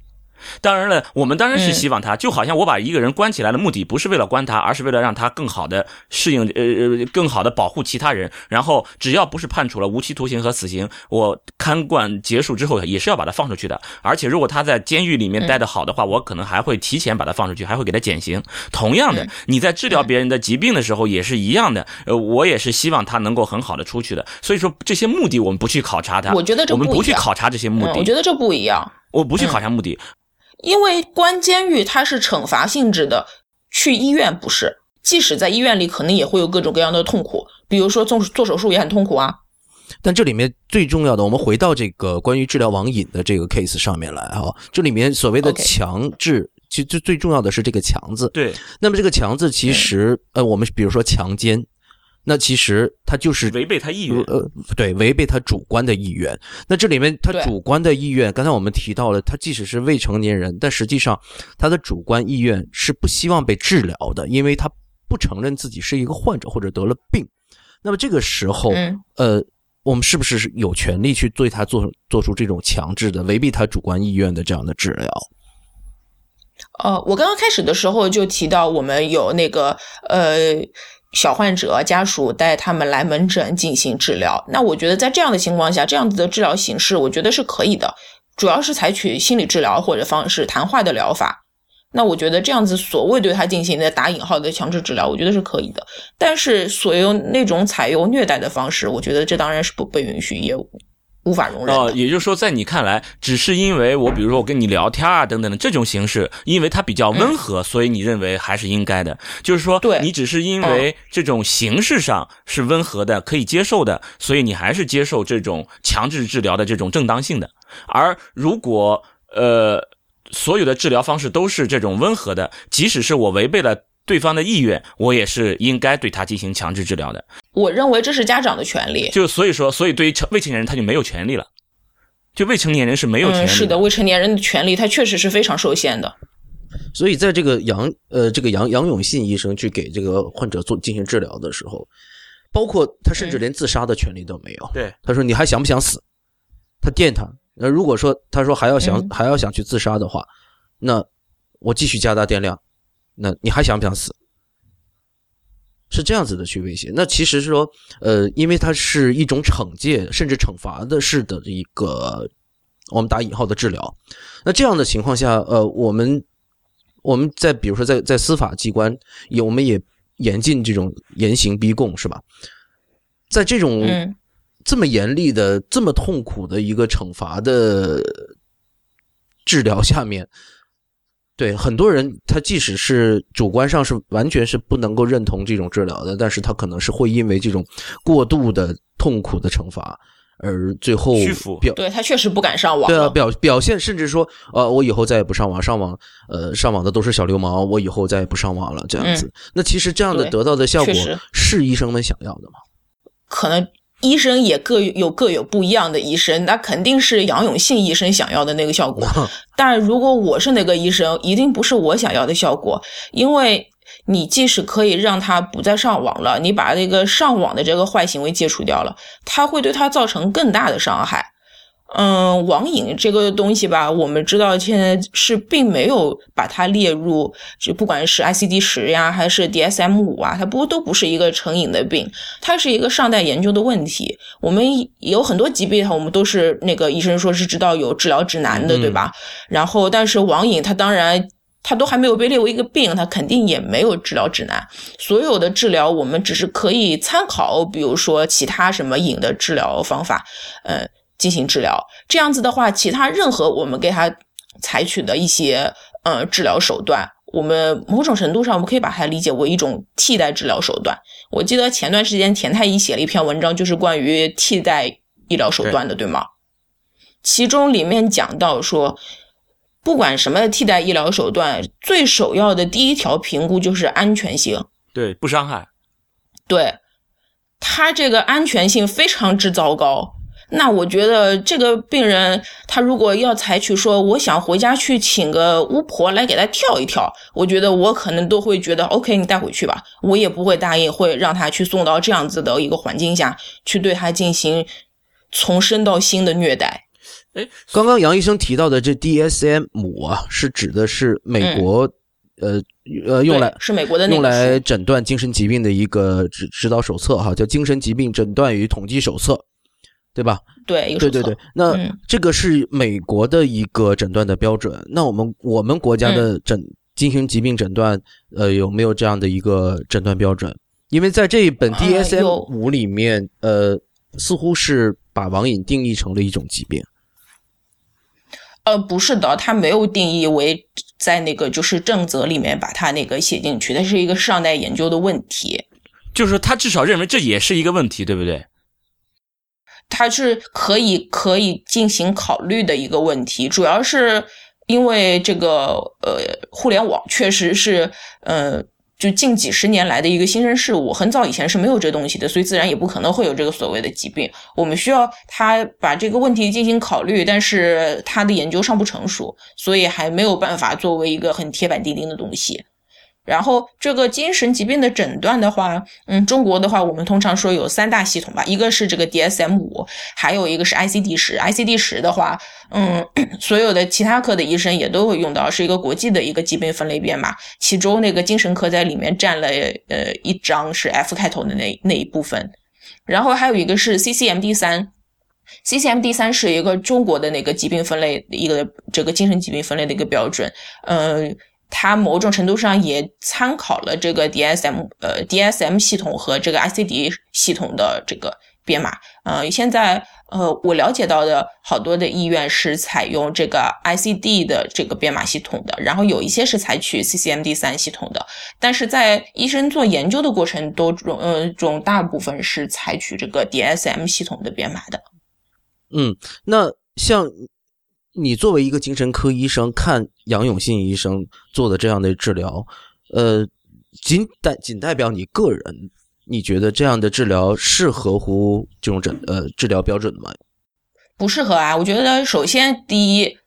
当然了，我们当然是希望他，就好像我把一个人关起来的目的不是为了关他，而是为了让他更好的适应，呃呃，更好的保护其他人。然后只要不是判处了无期徒刑和死刑，我看管结束之后也是要把他放出去的。而且如果他在监狱里面待得好的话，我可能还会提前把他放出去，还会给他减刑。同样的，你在治疗别人的疾病的时候也是一样的，呃，我也是希望他能够很好的出去的。所以说这些目的我们不去考察他，我觉得我们不去考察这些目的，我觉得这不一样，我不去考察目的。因为关监狱它是惩罚性质的，去医院不是。即使在医院里，可能也会有各种各样的痛苦，比如说做做手术也很痛苦啊。但这里面最重要的，我们回到这个关于治疗网瘾的这个 case 上面来哈。这里面所谓的强制，其实最最重要的是这个“强”字。对。那么这个“强”字，其实呃，我们比如说强奸。那其实他就是违背他意愿，呃，对，违背他主观的意愿。那这里面他主观的意愿，刚才我们提到了，他即使是未成年人，但实际上他的主观意愿是不希望被治疗的，因为他不承认自己是一个患者或者得了病。那么这个时候，呃，我们是不是有权利去对他做做出这种强制的、违背他主观意愿的这样的治疗？呃，我刚刚开始的时候就提到，我们有那个呃。小患者家属带他们来门诊进行治疗，那我觉得在这样的情况下，这样子的治疗形式，我觉得是可以的。主要是采取心理治疗或者方式谈话的疗法。那我觉得这样子所谓对他进行的打引号的强制治疗，我觉得是可以的。但是所有那种采用虐待的方式，我觉得这当然是不被允许也。无法容忍哦，也就是说，在你看来，只是因为我，比如说我跟你聊天啊，等等的这种形式，因为它比较温和，所以你认为还是应该的。就是说，对你只是因为这种形式上是温和的，可以接受的，所以你还是接受这种强制治疗的这种正当性的。而如果呃，所有的治疗方式都是这种温和的，即使是我违背了。对方的意愿，我也是应该对他进行强制治疗的。我认为这是家长的权利。就所以说，所以对于成未成年人，他就没有权利了。就未成年人是没有权利。是的，未成年人的权利，他确实是非常受限的。所以，在这个杨呃，这个杨杨永信医生去给这个患者做进行治疗的时候，包括他甚至连自杀的权利都没有。对，他说：“你还想不想死？”他电他。那如果说他说还要想还要想去自杀的话，那我继续加大电量。那你还想不想死？是这样子的去威胁。那其实是说，呃，因为它是一种惩戒甚至惩罚的式的一个我们打引号的治疗。那这样的情况下，呃，我们我们在比如说在在司法机关也我们也严禁这种严刑逼供，是吧？在这种这么严厉的、这么痛苦的一个惩罚的治疗下面。对很多人，他即使是主观上是完全是不能够认同这种治疗的，但是他可能是会因为这种过度的痛苦的惩罚而最后屈服表对他确实不敢上网对啊。表表现，甚至说呃我以后再也不上网，上网呃上网的都是小流氓，我以后再也不上网了这样子。那其实这样的得到的效果是医生们想要的吗？可能医生也各有各有不一样的医生，那肯定是杨永信医生想要的那个效果。但如果我是那个医生，一定不是我想要的效果，因为你即使可以让他不再上网了，你把这个上网的这个坏行为戒除掉了，他会对他造成更大的伤害。嗯，网瘾这个东西吧，我们知道现在是并没有把它列入，就不管是 ICD 十呀，还是 DSM 五啊，它不都不是一个成瘾的病，它是一个尚待研究的问题。我们有很多疾病，我们都是那个医生说是知道有治疗指南的，嗯对吧？然后，但是网瘾它当然。它都还没有被列为一个病，它肯定也没有治疗指南。所有的治疗，我们只是可以参考，比如说其他什么瘾的治疗方法，呃，进行治疗。这样子的话，其他任何我们给他采取的一些呃治疗手段，我们某种程度上我们可以把它理解为一种替代治疗手段。我记得前段时间田太医写了一篇文章，就是关于替代医疗手段的，对吗？其中里面讲到说，不管什么替代医疗手段，最首要的第一条评估就是安全性。对，不伤害。对，他这个安全性非常之糟糕。那我觉得这个病人，他如果要采取说，我想回家去请个巫婆来给他跳一跳，我觉得我可能都会觉得 OK，你带回去吧，我也不会答应会让他去送到这样子的一个环境下去对他进行从身到心的虐待。哎，刚刚杨医生提到的这 DSM 五啊，是指的是美国、呃呃用来是美国的用来诊断精神疾病的一个指指导手册哈，叫《精神疾病诊断与统计手册》，对吧？对对对对，那、嗯这个是美国的一个诊断的标准。那我们我们国家嗯的诊、进行疾病诊断，呃，有没有这样的一个诊断标准？因为在这一本呃 DSM 有五里面，呃，似乎是把网瘾定义成了一种疾病。呃，不是的，它没有定义为在那个就是正则里面把它那个写进去，它是一个尚待研究的问题。就是说他至少认为这也是一个问题，对不对？它是可以可以进行考虑的一个问题，主要是因为这个呃，互联网确实是呃，就近几十年来的一个新生事物，很早以前是没有这东西的，所以自然也不可能会有这个所谓的疾病。我们需要他把这个问题进行考虑，但是他的研究尚不成熟，所以还没有办法作为一个很铁板钉钉的东西。然后这个精神疾病的诊断的话，嗯，中国的话，我们通常说有三大系统吧，一个是这个 DSM 五，还有一个是 ICD 十。ICD 十的话，嗯，所有的其他科的医生也都会用到，是一个国际的一个疾病分类编码，其中那个精神科在里面占了呃一章是 F 开头的那那一部分，然后还有一个是 CCMD 三。CCMD 三是一个中国的那个疾病分类一个这个精神疾病分类的一个标准，呃，它某种程度上也参考了这个 DSM 呃 DSM 系统和这个 ICD 系统的这个编码。呃，现在呃我了解到的好多的医院是采用这个 ICD 的这个编码系统的，然后有一些是采取 CCMD 三系统的，但是在医生做研究的过程都中呃中大部分是采取这个 DSM 系统的编码的。嗯，那像你作为一个精神科医生，看杨永信医生做的这样的治疗，呃，仅代仅代表你个人，你觉得这样的治疗是合乎这种诊呃治疗标准的吗？不适合啊。我觉得首先第一，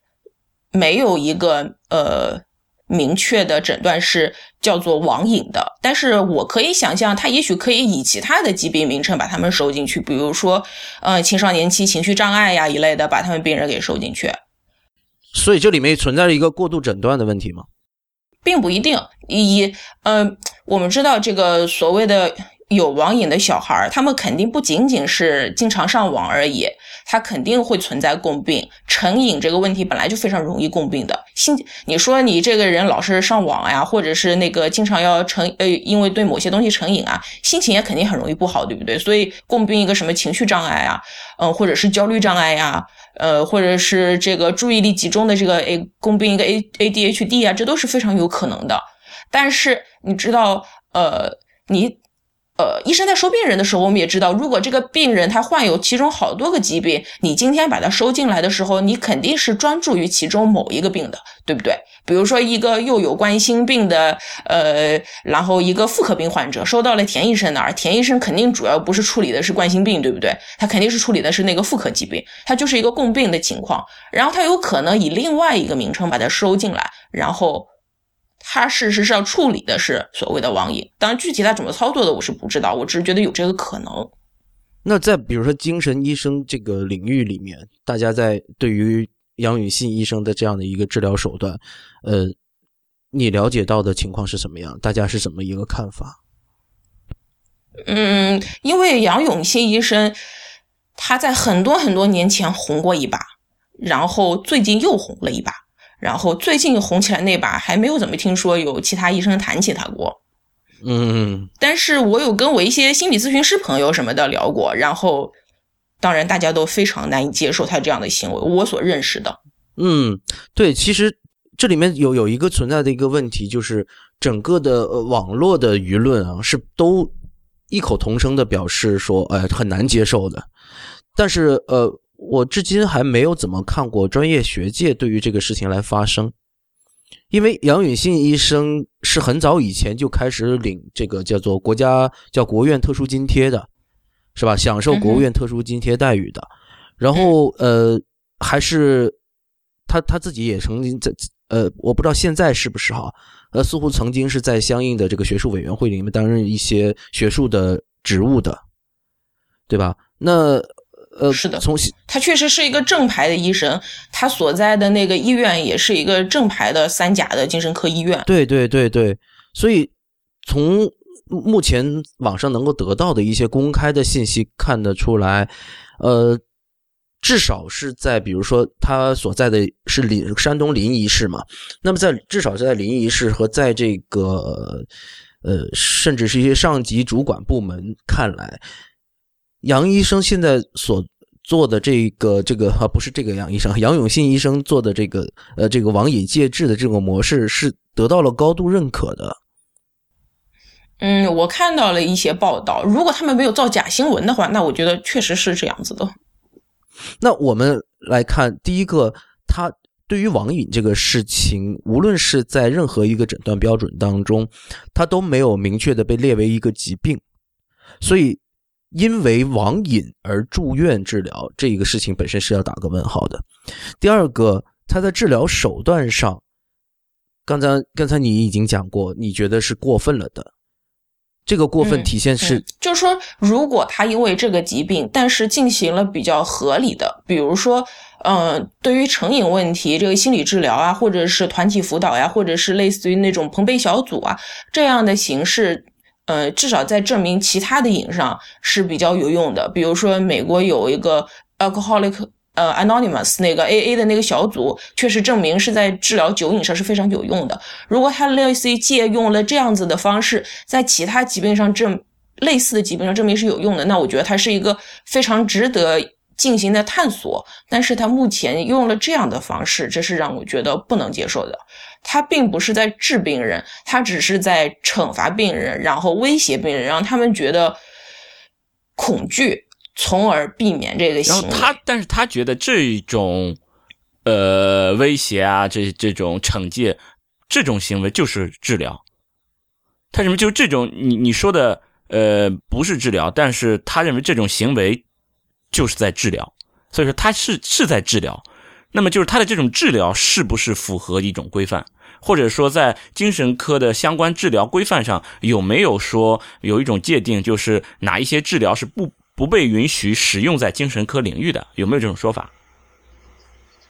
没有一个呃明确的诊断是叫做网瘾的，但是我可以想象，他也许可以以其他的疾病名称把他们收进去，比如说呃青少年期情绪障碍呀一类的，把他们病人给收进去。所以这里面存在着一个过度诊断的问题吗？并不一定。以呃，我们知道这个所谓的有网瘾的小孩儿，他们肯定不仅仅是经常上网而已，它肯定会存在共病。成瘾这个问题本来就非常容易共病的。心，你说你这个人老是上网呀，或者是那个经常要成呃，因为对某些东西成瘾啊，心情也肯定很容易不好，对不对？所以共病一个什么情绪障碍啊，嗯，或者是焦虑障碍呀，呃，或者是这个注意力集中的这个 A 共病一个 A A D H D 啊，这都是非常有可能的。但是你知道，呃，你。呃，医生在收病人的时候，我们也知道，如果这个病人他患有其中好多个疾病，你今天把他收进来的时候，你肯定是专注于其中某一个病的，对不对？比如说一个又有冠心病的，呃，然后一个妇科病患者收到了田医生那儿，田医生肯定主要不是处理的是冠心病，对不对？他肯定是处理的是那个妇科疾病，他就是一个共病的情况，然后他有可能以另外一个名称把它收进来，然后。他事实上处理的是所谓的网瘾，当然具体他怎么操作的我是不知道，我只是觉得有这个可能。那在比如说精神医生这个领域里面，大家在对于杨永信医生的这样的一个治疗手段，呃，你了解到的情况是什么样？大家是怎么一个看法？嗯，因为杨永信医生他在很多很多年前红过一把，然后最近又红了一把。然后最近红起来那把还没有怎么听说有其他医生谈起他过，嗯，但是我有跟我一些心理咨询师朋友什么的聊过，然后当然大家都非常难以接受他这样的行为。我所认识的，嗯，对，其实这里面有有一个存在的一个问题，就是整个的网络的舆论啊是都异口同声的表示说，哎，很难接受的，但是呃。我至今还没有怎么看过专业学界对于这个事情来发声，因为杨永信医生是很早以前就开始领这个叫做国家叫国务院特殊津贴的，是吧？享受国务院特殊津贴待遇的。然后呃，还是他他自己也曾经在呃，我不知道现在是不是哈，呃，似乎曾经是在相应的这个学术委员会里面担任一些学术的职务的，对吧？那。呃，是的，从他确实是一个正牌的医生，他所在的那个医院也是一个正牌的三甲的精神科医院。对对对对，所以从目前网上能够得到的一些公开的信息看得出来，呃，至少是在比如说他所在的是临山东临沂市嘛，那么在至少是在临沂市和在这个呃，甚至是一些上级主管部门看来。杨医生现在所做的这个这个啊，不是这个杨医生，杨永信医生做的这个呃，这个网瘾戒治的这种模式是得到了高度认可的。嗯，我看到了一些报道，如果他们没有造假新闻的话，那我觉得确实是这样子的。那我们来看第一个，他对于网瘾这个事情，无论是在任何一个诊断标准当中，他都没有明确的被列为一个疾病，所以。因为网瘾而住院治疗这一个事情本身是要打个问号的。第二个，他在治疗手段上，刚才刚才你已经讲过，你觉得是过分了的。这个过分体现是，就是说，如果他因为这个疾病，但是进行了比较合理的，比如说，嗯，对于成瘾问题，这个心理治疗啊，或者是团体辅导呀，或者是类似于那种朋辈小组啊这样的形式。呃，至少在证明其他的瘾上是比较有用的。比如说，美国有一个 Alcoholic 呃 Anonymous 那个 AA 的那个小组，确实证明是在治疗酒瘾上是非常有用的。如果他类似于借用了这样子的方式，在其他疾病上证类似的疾病上证明是有用的，那我觉得它是一个非常值得进行的探索。但是他目前用了这样的方式，这是让我觉得不能接受的。他并不是在治病人，他只是在惩罚病人，然后威胁病人，让他们觉得恐惧，从而避免这个行为。他，但是他觉得这种呃威胁啊，这这种惩戒，这种行为就是治疗。他认为就这种你你说的呃不是治疗，但是他认为这种行为就是在治疗，所以说他是是在治疗。那么就是他的这种治疗是不是符合一种规范，或者说在精神科的相关治疗规范上有没有说有一种界定，就是哪一些治疗是不不被允许使用在精神科领域的，有没有这种说法？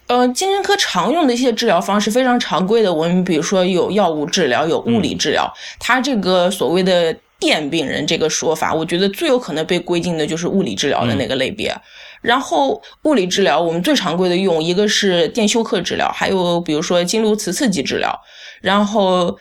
呃，精神科常用的一些治疗方式非常常规的，我们比如说有药物治疗，有物理治疗，它这个所谓的。电病人这个说法，我觉得最有可能被归进的就是物理治疗的那个类别。然后物理治疗我们最常规的用一个是电休克治疗，还有比如说经颅磁刺激治疗。然后，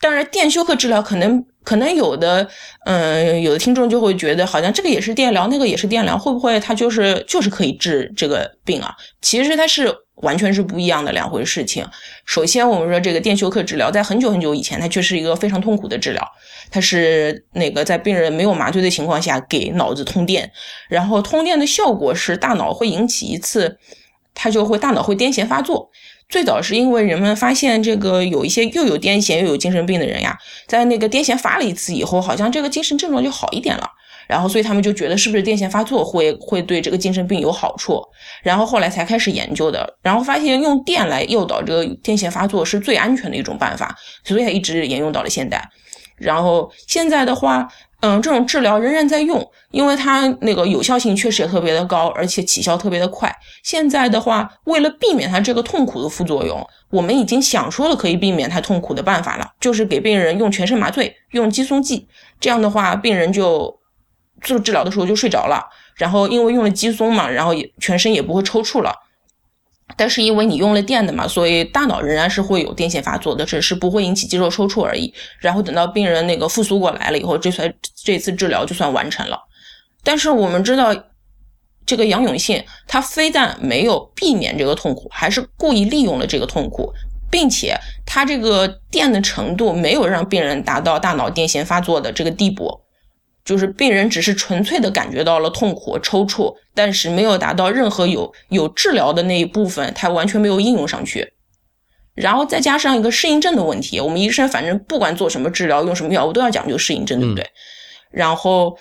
当然电休克治疗可能可能有的，嗯，有的听众就会觉得好像这个也是电疗，那个也是电疗，会不会它就是就是可以治这个病啊？其实它是。完全是不一样的两回事情。首先，我们说这个电休克治疗，在很久很久以前，它却是一个非常痛苦的治疗。它是那个在病人没有麻醉的情况下给脑子通电，然后通电的效果是大脑会引起一次，它就会大脑会癫痫发作。最早是因为人们发现这个有一些又有癫痫又有精神病的人呀，在那个癫痫发了一次以后，好像这个精神症状就好一点了。然后，所以他们就觉得是不是癫痫发作会会对这个精神病有好处？然后后来才开始研究的，然后发现用电来诱导这个癫痫发作是最安全的一种办法，所以它一直沿用到了现代。然后现在的话，嗯，这种治疗仍然在用，因为它那个有效性确实也特别的高，而且起效特别的快。现在的话，为了避免它这个痛苦的副作用，我们已经想出了可以避免它痛苦的办法了，就是给病人用全身麻醉，用肌松剂，这样的话，病人就。做治疗的时候就睡着了，然后因为用了肌松嘛，然后也全身也不会抽搐了。但是因为你用了电的嘛，所以大脑仍然是会有癫痫发作的，只是不会引起肌肉抽搐而已。然后等到病人那个复苏过来了以后，这才这次治疗就算完成了。但是我们知道，这个杨永信他非但没有避免这个痛苦，还是故意利用了这个痛苦，并且他这个电的程度没有让病人达到大脑癫痫发作的这个地步。就是病人只是纯粹的感觉到了痛苦、抽搐，但是没有达到任何有有治疗的那一部分，它完全没有应用上去。然后再加上一个适应症的问题，我们医生反正不管做什么治疗、用什么药我都要讲究适应症，对不对？然后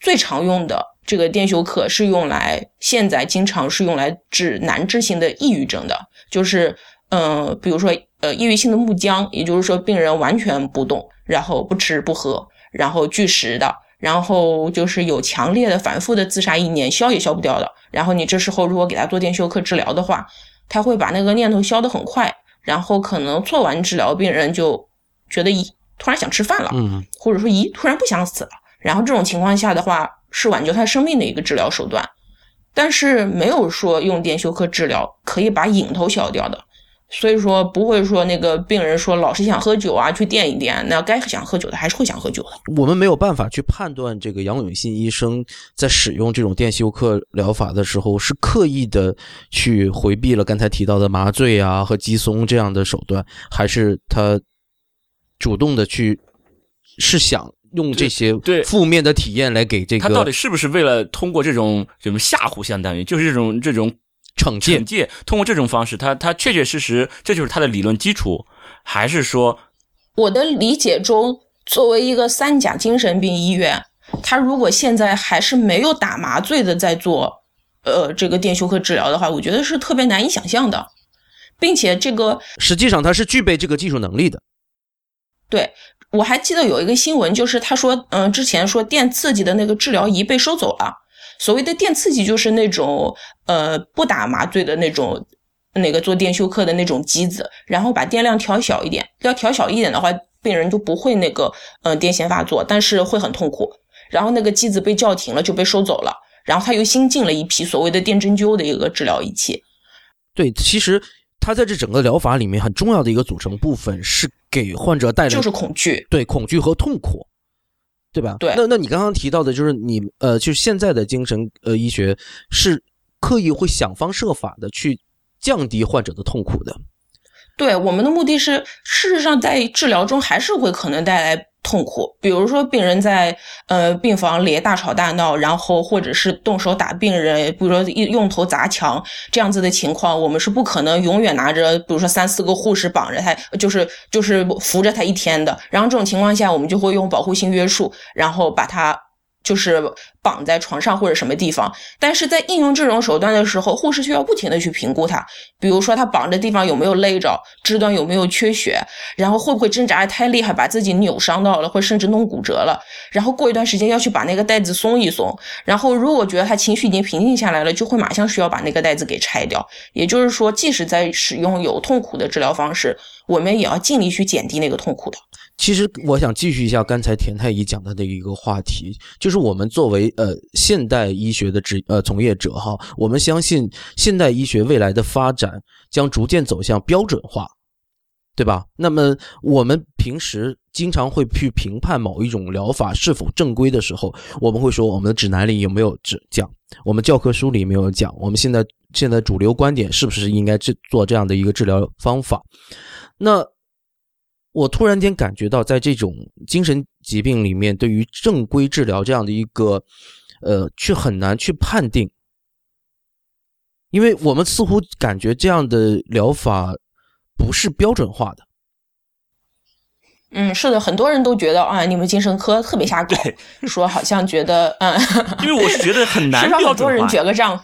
最常用的这个电休克是用来现在经常是用来治难治性的抑郁症的，就是嗯，比如说呃抑郁性的木僵，也就是说病人完全不动，然后不吃不喝。然后拒食的，然后就是有强烈的、反复的自杀意念，消也消不掉的。然后你这时候如果给他做电休克治疗的话，他会把那个念头消得很快。然后可能做完治疗，病人就觉得咦，突然想吃饭了，嗯，或者说咦，突然不想死了。然后这种情况下的话，是挽救他生命的一个治疗手段，但是没有说用电休克治疗可以把瘾头消掉的。所以说不会说那个病人说老是想喝酒啊，去垫一垫，那该想喝酒的还是会想喝酒的。我们没有办法去判断这个杨永信医生在使用这种电休克疗法的时候是刻意的去回避了刚才提到的麻醉啊和肌松这样的手段，还是他主动的去是想用这些对负面的体验来给这个他到底是不是为了通过这种什么吓唬，相当于就是这种这种。惩戒，惩戒，通过这种方式，他他确确实实，这就是他的理论基础，还是说，我的理解中，作为一个三甲精神病医院，他如果现在还是没有打麻醉的在做，呃，这个电休克治疗的话，我觉得是特别难以想象的，并且这个实际上他是具备这个技术能力的。对，我还记得有一个新闻，就是他说，嗯，之前说电刺激的那个治疗仪被收走了。所谓的电刺激就是那种呃不打麻醉的那种那个做电休克的那种机子，然后把电量调小一点，要调小一点的话，病人就不会那个嗯癫痫发作，但是会很痛苦。然后那个机子被叫停了，就被收走了。然后他又新进了一批所谓的电针灸的一个治疗仪器。对，其实他在这整个疗法里面很重要的一个组成部分是给患者带来就是恐惧，对恐惧和痛苦。对吧？对，那那你刚刚提到的，就是你呃，就是现在的精神呃医学是刻意会想方设法的去降低患者的痛苦的。对，我们的目的是，事实上在治疗中还是会可能带来。痛苦，比如说病人在呃病房里大吵大闹，然后或者是动手打病人，比如说用用头砸墙这样子的情况，我们是不可能永远拿着，比如说三四个护士绑着他，就是就是扶着他一天的。然后这种情况下，我们就会用保护性约束，然后把他。就是绑在床上或者什么地方，但是在应用这种手段的时候，护士需要不停的去评估他，比如说他绑的地方有没有勒着，肢端有没有缺血，然后会不会挣扎的太厉害，把自己扭伤到了，或甚至弄骨折了，然后过一段时间要去把那个带子松一松，然后如果觉得他情绪已经平静下来了，就会马上需要把那个带子给拆掉。也就是说，即使在使用有痛苦的治疗方式，我们也要尽力去减低那个痛苦的。其实我想继续一下刚才田太医讲的那一个话题，就是我们作为呃现代医学的职呃从业者哈，我们相信现代医学未来的发展将逐渐走向标准化，对吧？那么我们平时经常会去评判某一种疗法是否正规的时候，我们会说我们的指南里有没有指讲，我们教科书里没有讲，我们现在现在主流观点是不是应该去做这样的一个治疗方法？那。我突然间感觉到，在这种精神疾病里面，对于正规治疗这样的一个，呃，却很难去判定，因为我们似乎感觉这样的疗法不是标准化的。嗯，是的，很多人都觉得啊，你们精神科特别瞎搞，说好像觉得嗯，因为我是觉得很难标准化。很多人觉得这样，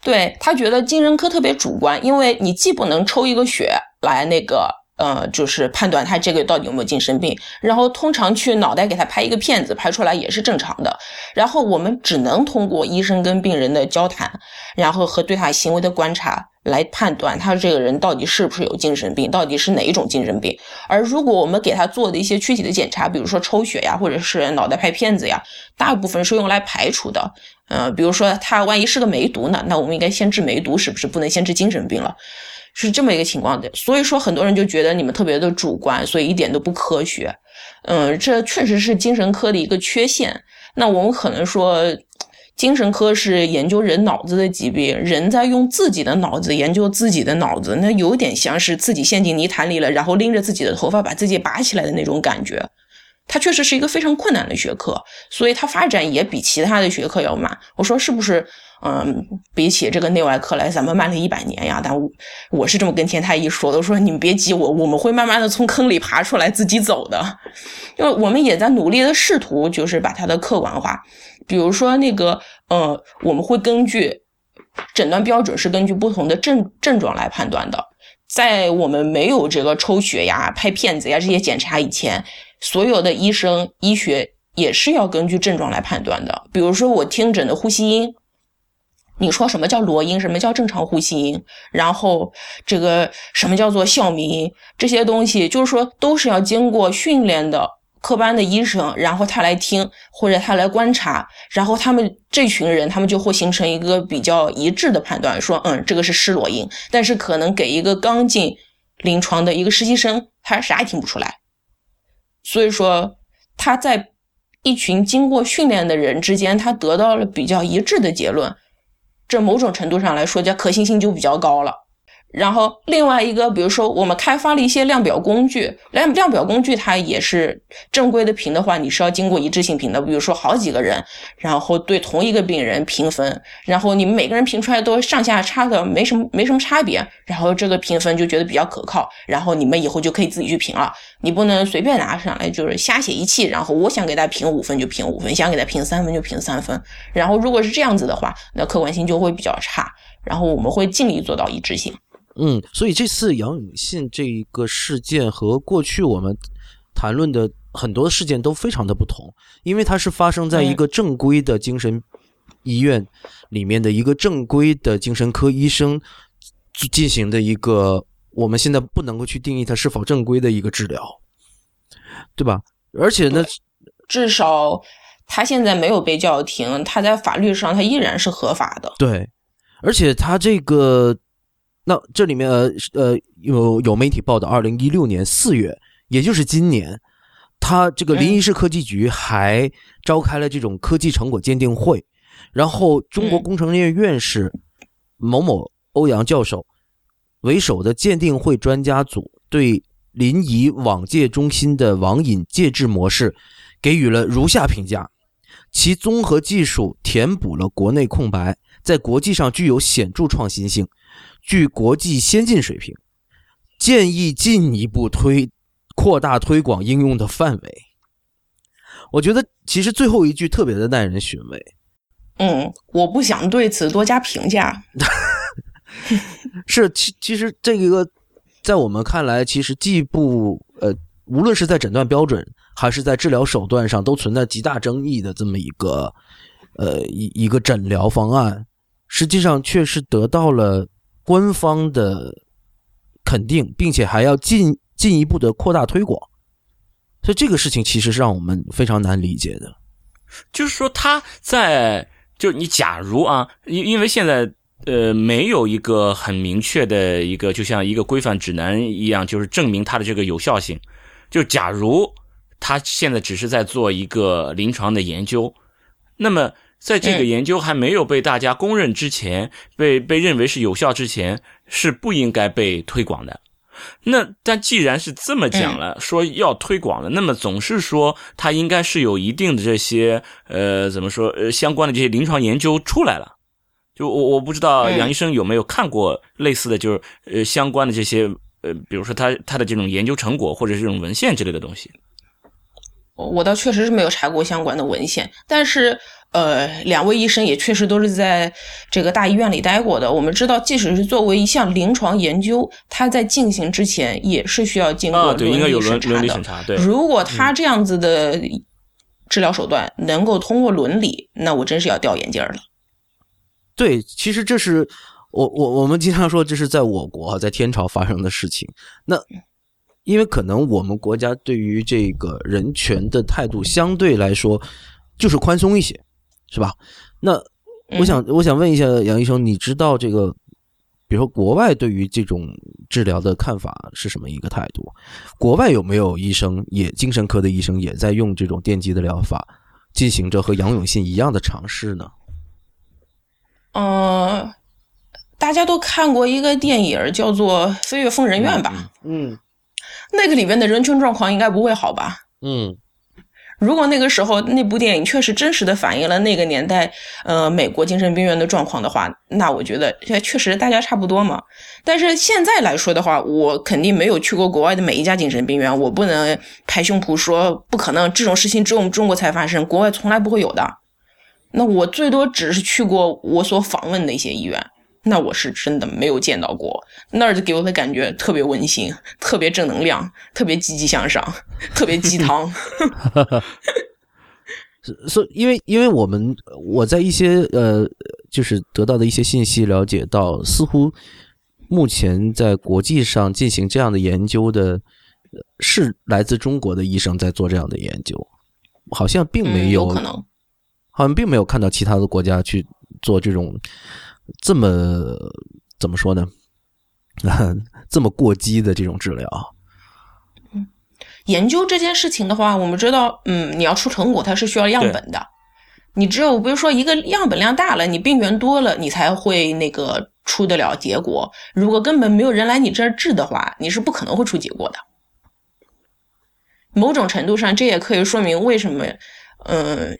对他觉得精神科特别主观，因为你既不能抽一个血来那个。呃，就是判断他这个到底有没有精神病，然后通常去脑袋给他拍一个片子，拍出来也是正常的。然后我们只能通过医生跟病人的交谈，然后和对他行为的观察来判断他这个人到底是不是有精神病，到底是哪一种精神病。而如果我们给他做的一些躯体的检查，比如说抽血呀，或者是脑袋拍片子呀，大部分是用来排除的。呃，比如说他万一是个梅毒呢，那我们应该先治梅毒，是不是不能先治精神病了？是这么一个情况的，所以说很多人就觉得你们特别的主观，所以一点都不科学。嗯，这确实是精神科的一个缺陷。那我们可能说，精神科是研究人脑子的疾病，人在用自己的脑子研究自己的脑子，那有点像是自己陷进泥潭里了，然后拎着自己的头发把自己拔起来的那种感觉。它确实是一个非常困难的学科，所以它发展也比其他的学科要慢。我说是不是？嗯，比起这个内外科来，咱们慢了一百年呀。但我我是这么跟田太医说的，我说你们别急，我我们会慢慢的从坑里爬出来，自己走的。因为我们也在努力的试图，就是把它的客观化。比如说那个，呃，我们会根据诊断标准是根据不同的症症状来判断的。在我们没有这个抽血呀、拍片子呀这些检查以前，所有的医生医学也是要根据症状来判断的。比如说我听诊的呼吸音。你说什么叫罗音？什么叫正常呼吸音？然后这个什么叫做哮鸣？这些东西就是说都是要经过训练的科班的医生，然后他来听或者他来观察，然后他们这群人他们就会形成一个比较一致的判断，说嗯这个是失罗音。但是可能给一个刚进临床的一个实习生，他啥也听不出来。所以说他在一群经过训练的人之间，他得到了比较一致的结论。这某种程度上来说，叫可信性就比较高了。然后另外一个，比如说我们开发了一些量表工具，量量表工具它也是正规的评的话，你是要经过一致性评的。比如说好几个人，然后对同一个病人评分，然后你们每个人评出来都上下差的没什么没什么差别，然后这个评分就觉得比较可靠，然后你们以后就可以自己去评了。你不能随便拿上来就是瞎写一气，然后我想给他评五分就评五分，想给他评三分就评三分。然后如果是这样子的话，那客观性就会比较差。然后我们会尽力做到一致性。嗯，所以这次杨永信这一个事件和过去我们谈论的很多事件都非常的不同，因为它是发生在一个正规的精神医院里面的一个正规的精神科医生进行的一个，我们现在不能够去定义它是否正规的一个治疗，对吧？而且呢，至少他现在没有被叫停，他在法律上他依然是合法的。对，而且他这个。那这里面呃呃有有媒体报道，二零一六年四月，也就是今年，他这个临沂市科技局还召开了这种科技成果鉴定会，然后中国工程院院士某某欧阳教授为首的鉴定会专家组对临沂网戒中心的网瘾戒治模式给予了如下评价：其综合技术填补了国内空白，在国际上具有显著创新性。具国际先进水平，建议进一步推扩大推广应用的范围。我觉得其实最后一句特别的耐人寻味。嗯，我不想对此多加评价。是，其其实这个在我们看来，其实既不呃，无论是在诊断标准还是在治疗手段上，都存在极大争议的这么一个呃一一个诊疗方案，实际上却是得到了。官方的肯定，并且还要进进一步的扩大推广，所以这个事情其实是让我们非常难理解的。就是说他在，就你假如啊，因因为现在呃没有一个很明确的一个，就像一个规范指南一样，就是证明它的这个有效性。就假如他现在只是在做一个临床的研究，那么在这个研究还没有被大家公认之前，被被认为是有效之前，是不应该被推广的。那但既然是这么讲了，说要推广了，那么总是说它应该是有一定的这些呃怎么说呃相关的这些临床研究出来了。就我我不知道杨医生有没有看过类似的就是呃相关的这些呃比如说他他的这种研究成果或者这种文献之类的东西。我倒确实是没有查过相关的文献，但是。呃，两位医生也确实都是在这个大医院里待过的。我们知道，即使是作为一项临床研究，它在进行之前也是需要经过伦理审查的。如果他这样子的治疗手段能够通过伦理，那我真是要掉眼镜了。对，其实这是我我我们经常说这是在我国在天朝发生的事情。那因为可能我们国家对于这个人权的态度相对来说就是宽松一些。是吧？那我想，我想问一下杨医生，你知道这个，比如说国外对于这种治疗的看法是什么一个态度？国外有没有医生也精神科的医生也在用这种电击的疗法进行着和杨永信一样的尝试呢？嗯，大家都看过一个电影叫做《飞越疯人院》吧？嗯，那个里面的人群状况应该不会好吧？嗯。如果那个时候那部电影确实真实的反映了那个年代，呃，美国精神病院的状况的话，那我觉得确实大家差不多嘛。但是现在来说的话，我肯定没有去过国外的每一家精神病院，我不能拍胸脯说不可能，这种事情只有我们中国才发生，国外从来不会有的。那我最多只是去过我所访问的一些医院。那我是真的没有见到过，那儿就给我的感觉特别温馨，特别正能量，特别积极向上，特别鸡汤。所以，因为因为我们我在一些呃，就是得到的一些信息了解到，似乎目前在国际上进行这样的研究的，是来自中国的医生在做这样的研究，好像并没有可能，好像并没有看到其他的国家去做这种。这么怎么说呢？这么过激的这种治疗，嗯，研究这件事情的话，我们知道，嗯，你要出成果，它是需要样本的。你只有比如说一个样本量大了，你病源多了，你才会那个出得了结果。如果根本没有人来你这儿治的话，你是不可能会出结果的。某种程度上，这也可以说明为什么，嗯，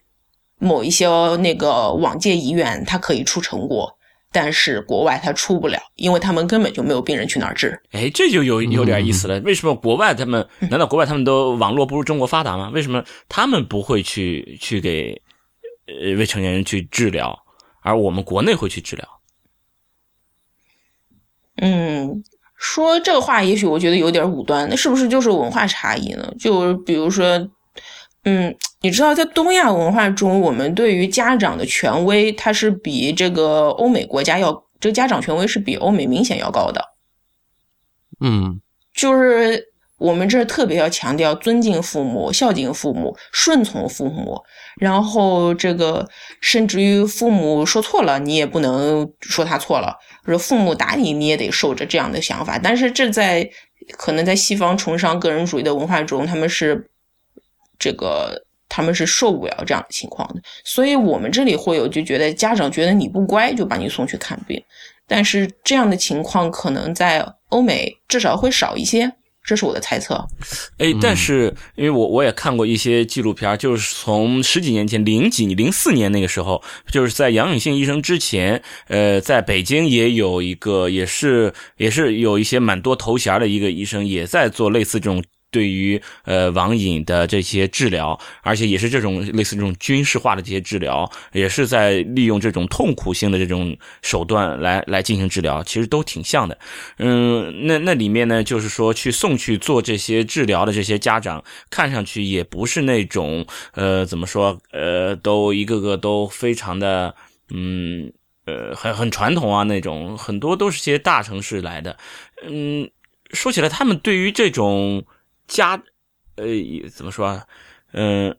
某一些那个往届医院它可以出成果。但是国外他出不了，因为他们根本就没有病人去那儿治。哎，这就有有点意思了。为什么国外他们？难道国外他们都网络不如中国发达吗？为什么他们不会去去给呃未成年人去治疗，而我们国内会去治疗？嗯，说这话也许我觉得有点武断。那是不是就是文化差异呢？就比如说。嗯，你知道，在东亚文化中，我们对于家长的权威，它是比这个欧美国家要，这个家长权威是比欧美明显要高的。嗯，就是我们这特别要强调尊敬父母、孝敬父母、顺从父母，然后这个甚至于父母说错了，你也不能说他错了，说父母打你，你也得受着这样的想法。但是这在可能在西方崇尚个人主义的文化中，他们是。这个他们是受不了这样的情况的，所以我们这里会有就觉得家长觉得你不乖就把你送去看病，但是这样的情况可能在欧美至少会少一些，这是我的猜测。哎，但是因为我我也看过一些纪录片，就是从十几年前零几零四年那个时候，就是在杨永信医生之前，呃，在北京也有一个也是也是有一些蛮多头衔的一个医生也在做类似这种。对于呃网瘾的这些治疗，而且也是这种类似这种军事化的这些治疗，也是在利用这种痛苦性的这种手段来来进行治疗，其实都挺像的。嗯，那那里面呢，就是说去送去做这些治疗的这些家长，看上去也不是那种呃怎么说呃都一个个都非常的嗯呃很很传统啊那种，很多都是些大城市来的。嗯，说起来，他们对于这种。家呃，怎么说啊？嗯，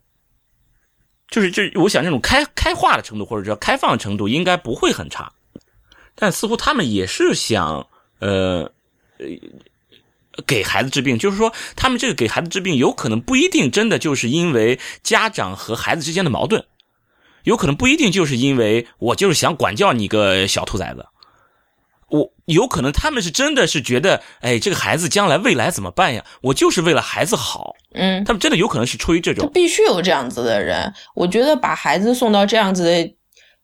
就是就我想这种开开化的程度或者叫开放程度应该不会很差，但似乎他们也是想呃呃给孩子治病，就是说他们这个给孩子治病有可能不一定真的就是因为家长和孩子之间的矛盾，有可能不一定就是因为我就是想管教你个小兔崽子。我有可能他们是真的是觉得，哎，这个孩子将来未来怎么办呀？我就是为了孩子好，嗯，他们真的有可能是出于这他种，必须有这样子的人。我觉得把孩子送到这样子的，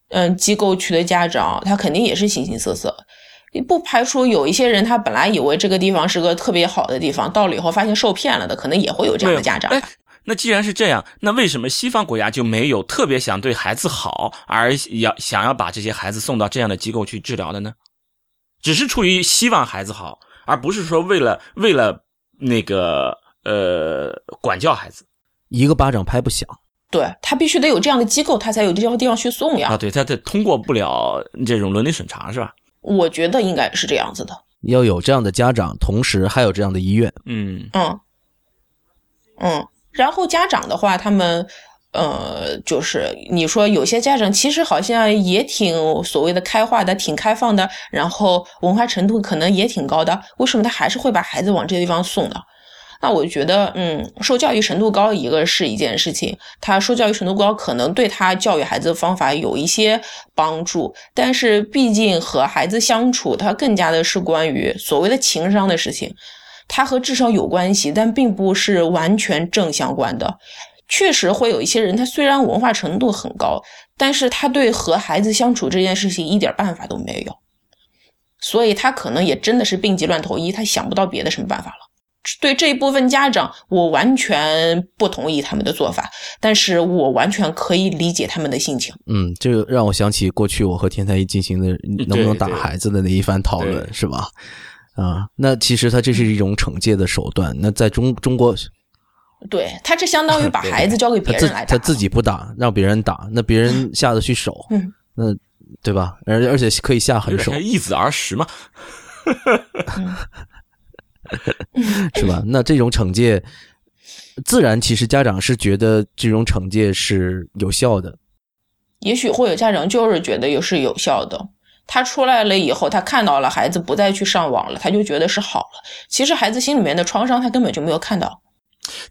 嗯，机构去的家长，他肯定也是形形色色。不排除有一些人，他本来以为这个地方是个特别好的地方，到了以后发现受骗了的，可能也会有这样的家长。哎，那既然是这样，那为什么西方国家就没有特别想对孩子好，而要想要把这些孩子送到这样的机构去治疗的呢？只是出于希望孩子好，而不是说为了为了那个呃管教孩子一个巴掌拍不响。对他必须得有这样的机构，他才有这样的地方去送呀。啊，对，他他通过不了这种伦理审查是吧？我觉得应该是这样子的。要有这样的家长，同时还有这样的医院。嗯嗯嗯，然后家长的话，他们呃，就是你说有些家长其实好像也挺所谓的开化的，挺开放的，然后文化程度可能也挺高的，为什么他还是会把孩子往这个地方送呢？那我觉得，嗯，受教育程度高一个是一件事情，他受教育程度高，可能对他教育孩子的方法有一些帮助，但是毕竟和孩子相处，他更加的是关于所谓的情商的事情，它和智商有关系，但并不是完全正相关的。确实会有一些人，他虽然文化程度很高，但是他对和孩子相处这件事情一点办法都没有，所以他可能也真的是病急乱投医，他想不到别的什么办法了。对这一部分家长，我完全不同意他们的做法，但是我完全可以理解他们的心情。嗯，这个让我想起过去我和天太一进行的 能不能打孩子的那一番讨论，对是吧？啊，那其实他这是一种惩戒的手段。那在中中国，对他这相当于 把孩子交给别人来打他自己不打，让别人打，那别人下得去手，嗯 那对吧？而而且可以下狠手点像，易子而食嘛。是吧？那这种惩戒，自然其实家长是觉得这种惩戒是有效的。也许会有家长就是觉得也是有效的。他出来了以后，他看到了孩子不再去上网了，他就觉得是好了。其实孩子心里面的创伤，他根本就没有看到。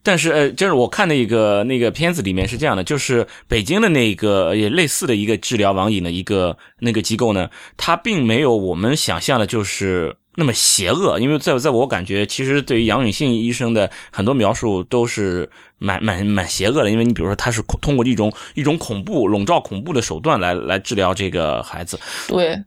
但是呃，就是我看那个那个片子里面是这样的，就是北京的那个也类似的一个治疗网瘾的一个那个机构呢，它并没有我们想象的，就是那么邪恶。因为在在我感觉，其实对于杨永信医生的很多描述都是蛮蛮蛮邪恶的。因为你比如说，他是通过一种一种恐怖笼罩恐怖的手段来来治疗这个孩子。对，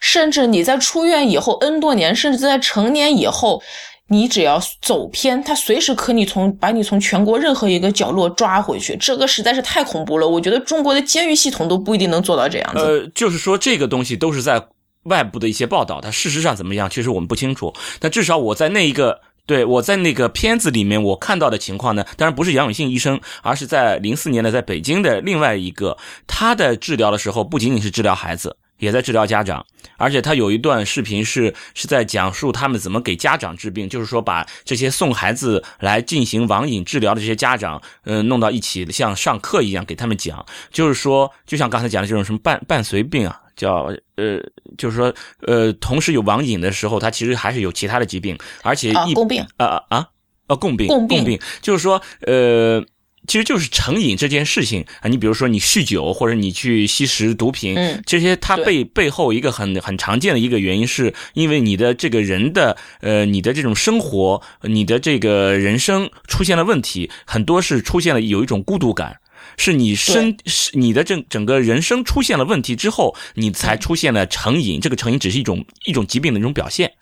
甚至你在出院以后 N 多年，甚至在成年以后，你只要走偏，他随时可你从把你从全国任何一个角落抓回去，这个实在是太恐怖了。我觉得中国的监狱系统都不一定能做到这样子。呃，就是说这个东西都是在外部的一些报道，它事实上怎么样，其实我们不清楚。但至少我在那一个。对，我在那个片子里面我看到的情况呢，当然不是杨永信医生，而是在零四年的在北京的另外一个，他的治疗的时候不仅仅是治疗孩子，也在治疗家长，而且他有一段视频是是在讲述他们怎么给家长治病，就是说把这些送孩子来进行网瘾治疗的这些家长，呃，弄到一起，像上课一样给他们讲，就是说，就像刚才讲的这种什么伴伴随病啊。叫呃，就是说呃，同时有网瘾的时候，他其实还是有其他的疾病，而且啊一，共病啊啊啊啊，共病共病就是说呃。其实就是成瘾这件事情啊，你比如说你酗酒或者你去吸食毒品，嗯这些它背背后一个很很常见的一个原因，是因为你的这个人的呃你的这种生活，你的这个人生出现了问题，很多是出现了有一种孤独感。是你身是你的整整个人生出现了问题之后，你才出现了成瘾。这个成瘾只是一种一种疾病的一种表现，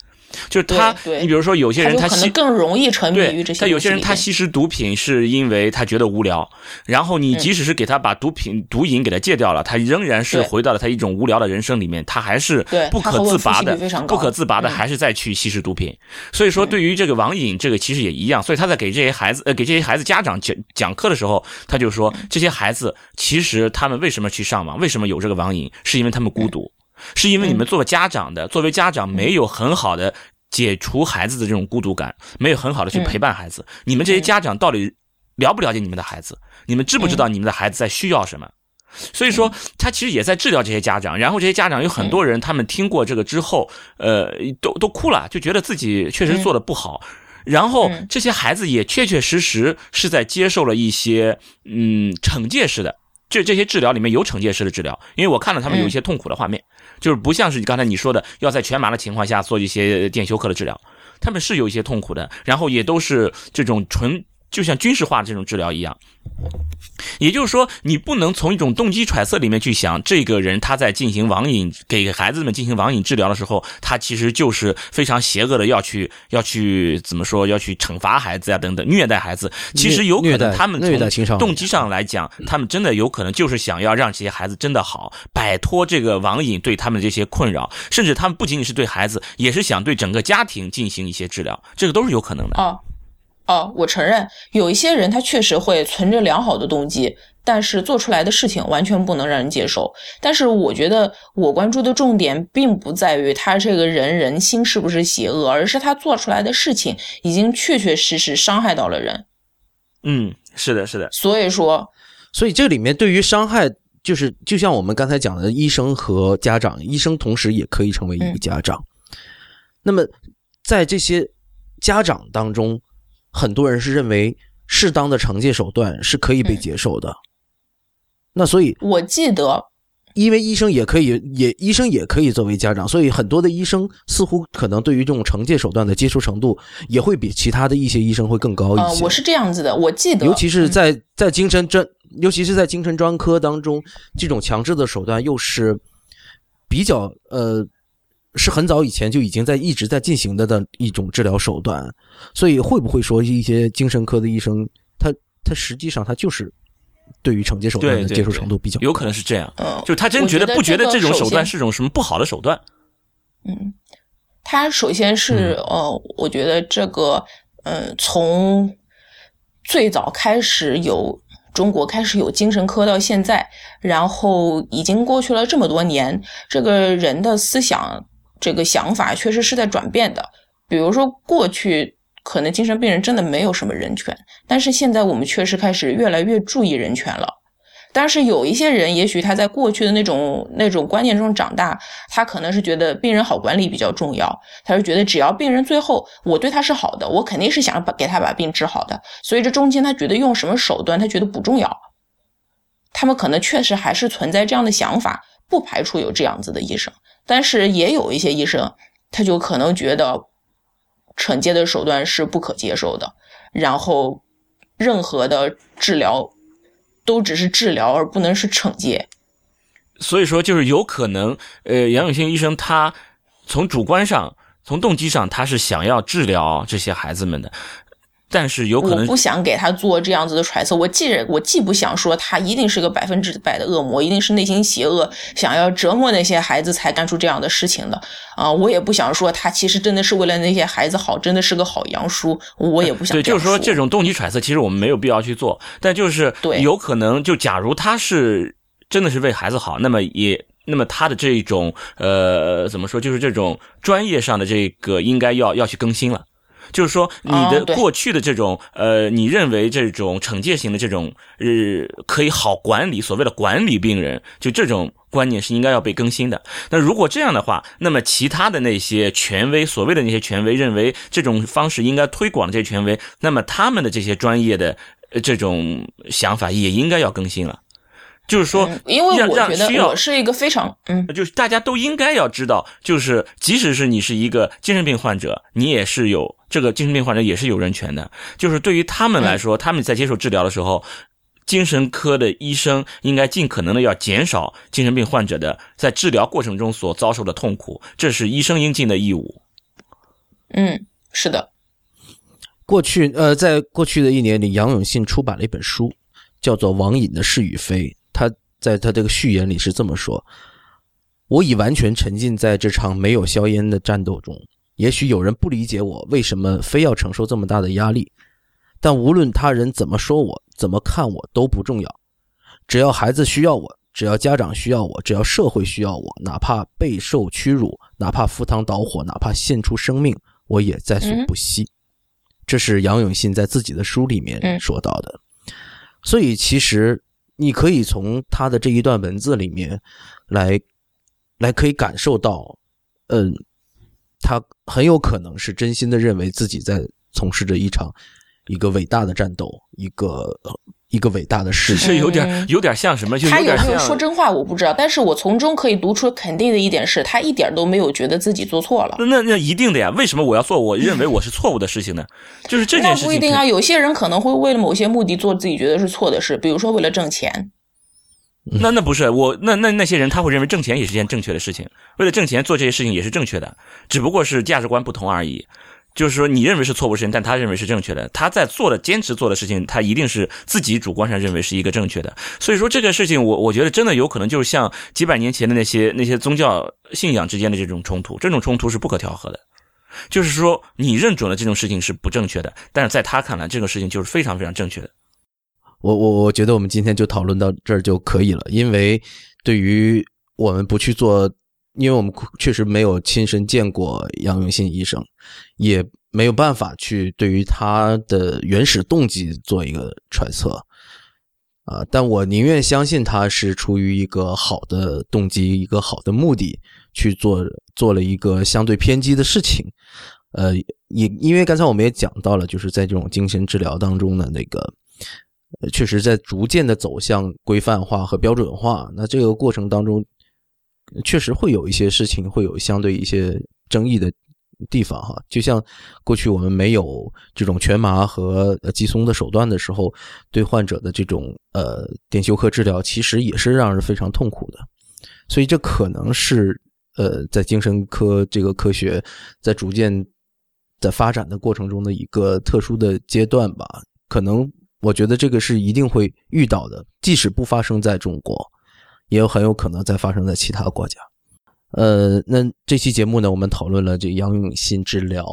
就是他，你比如说有些人他就可能更容易沉迷于这，些他有些人他吸食毒品是因为他觉得无聊，然后你即使是给他把毒品、毒瘾给他戒掉了，他仍然是回到了他一种无聊的人生里面，他还是对不可自拔的不可自拔的嗯。还是再去吸食毒品。所以说，对。于这个网瘾，这个其实也一样。所以他在给这些孩子呃给这些孩子家长讲讲课的时候，他就说这些孩子其实他们为什么去上网，为什么有这个网瘾，是因为他们孤独。是因为你们作为家长的，作为家长没有很好的解除孩子的这种孤独感，没有很好的去陪伴孩子。你们这些家长到底了不了解你们的孩子？你们知不知道你们的孩子在需要什么？所以说，他其实也在治疗这些家长。然后这些家长有很多人，他们听过这个之后，呃，都都哭了，就觉得自己确实做的不好。然后这些孩子也确确实实是在接受了一些嗯惩戒式的，这这些治疗里面有惩戒式的治疗。因为我看到他们有一些痛苦的画面，就是不像是刚才你说的要在全麻的情况下做一些电休克的治疗，他们是有一些痛苦的，然后也都是这种纯。就像军事化的这种治疗一样，也就是说，你不能从一种动机揣测里面去想，这个人他在进行网瘾给孩子们进行网瘾治疗的时候，他其实就是非常邪恶的，要去要去怎么说，要去惩罚孩子呀，等等，虐待孩子。其实有可能他们从动机上来讲，他们真的有可能就是想要让这些孩子真的好，摆脱这个网瘾对他们的这些困扰，甚至他们不仅仅是对孩子，也是想对整个家庭进行一些治疗，这个都是有可能的。哦。哦，我承认有一些人他确实会存着良好的动机，但是做出来的事情完全不能让人接受。但是我觉得我关注的重点并不在于他这个人人心是不是邪恶，而是他做出来的事情已经确确实实伤害到了人。嗯，是的，是的。所以说，所以这里面对于伤害，就是就像我们刚才讲的，医生和家长，医生同时也可以成为一个家长。那么在这些家长当中。很多人是认为适当的惩戒手段是可以被接受的，那所以我记得，因为医生也可以，也医生也可以作为家长，所以很多的医生似乎可能对于这种惩戒手段的接受程度也会比其他的一些医生会更高一些。我是这样子的，我记得，尤其是在在精神专，尤其是在精神专科当中，这种强制的手段又是比较呃。是很早以前就已经在一直在进行的的一种治疗手段，所以会不会说一些精神科的医生，他他实际上他就是对于惩戒手段的接受程度比较有可能是这样，就他真觉得不觉得这种手段是种什么不好的手段？嗯，他首先是呃，我觉得这个嗯，从最早开始有中国开始有精神科到现在，然后已经过去了这么多年，这个人的思想。这个想法确实是在转变的。比如说，过去可能精神病人真的没有什么人权，但是现在我们确实开始越来越注意人权了。但是有一些人，也许他在过去的那种那种观念中长大，他可能是觉得病人好管理比较重要，他是觉得只要病人最后我对他是好的，我肯定是想把给他把病治好的。所以这中间他觉得用什么手段，他觉得不重要。他们可能确实还是存在这样的想法，不排除有这样子的医生。但是也有一些医生，他就可能觉得惩戒的手段是不可接受的，然后任何的治疗都只是治疗，而不能是惩戒。所以说，就是有可能，呃，杨永兴医生他从主观上、从动机上，他是想要治疗这些孩子们的。但是有可能我不想给他做这样子的揣测。我既我既不想说他一定是个百分之百的恶魔，一定是内心邪恶，想要折磨那些孩子才干出这样的事情的啊！我也不想说他其实真的是为了那些孩子好，真的是个好杨叔。我也不想对，就是说这种动机揣测，其实我们没有必要去做。但就是有可能，就假如他是真的是为孩子好，那么也那么他的这种呃怎么说，就是这种专业上的这个应该要要去更新了。就是说，你的过去的这种呃，你认为这种惩戒型的这种呃，可以好管理，所谓的管理病人，就这种观念是应该要被更新的。那如果这样的话，那么其他的那些权威，所谓的那些权威，认为这种方式应该推广的这些权威，那么他们的这些专业的这种想法也应该要更新了。就是说，因为我觉得我是一个非常嗯，就是大家都应该要知道，就是即使是你是一个精神病患者，你也是有这个精神病患者也是有人权的。就是对于他们来说，他们在接受治疗的时候，精神科的医生应该尽可能的要减少精神病患者的在治疗过程中所遭受的痛苦，这是医生应尽的义务。嗯，是的。过去呃，在过去的一年里，杨永信出版了一本书，叫做《网瘾的是与非》。他在他这个序言里是这么说：“我已完全沉浸在这场没有硝烟的战斗中。也许有人不理解我为什么非要承受这么大的压力，但无论他人怎么说我、怎么看我都不重要。只要孩子需要我，只要家长需要我，只要社会需要我，哪怕备受屈辱，哪怕赴汤蹈火，哪怕献出生命，我也在所不惜。这是杨永信在自己的书里面说到的。所以，其实你可以从他的这一段文字里面来，来可以感受到，嗯，他很有可能是真心的认为自己在从事着一场一个伟大的战斗，一个。一个伟大的事，是有点有点像什么？就他有没有说真话，我不知道。但是我从中可以读出肯定的一点是，他一点都没有觉得自己做错了。那那那一定的呀？为什么我要做我认为我是错误的事情呢？就是这件事情不一定啊。有些人可能会为了某些目的做自己觉得是错的事，比如说为了挣钱。那那不是我那那那些人他会认为挣钱也是件正确的事情，为了挣钱做这些事情也是正确的，只不过是价值观不同而已。就是说，你认为是错误事情，但他认为是正确的。他在做的、坚持做的事情，他一定是自己主观上认为是一个正确的。所以说，这个事情，我我觉得真的有可能就是像几百年前的那些那些宗教信仰之间的这种冲突，这种冲突是不可调和的。就是说，你认准了这种事情是不正确的，但是在他看来，这个事情就是非常非常正确的。我我我觉得我们今天就讨论到这儿就可以了，因为对于我们不去做。因为我们确实没有亲身见过杨永信医生，也没有办法去对于他的原始动机做一个揣测，啊，但我宁愿相信他是出于一个好的动机、一个好的目的去做做了一个相对偏激的事情，呃，也因为刚才我们也讲到了，就是在这种精神治疗当中的那个，确实在逐渐的走向规范化和标准化，那这个过程当中。确实会有一些事情会有相对一些争议的地方哈，就像过去我们没有这种全麻和呃肌松的手段的时候，对患者的这种呃电休克治疗，其实也是让人非常痛苦的。所以这可能是呃在精神科这个科学在逐渐在发展的过程中的一个特殊的阶段吧。可能我觉得这个是一定会遇到的，即使不发生在中国。也有很有可能再发生在其他国家。呃，那这期节目呢，我们讨论了这杨永信治疗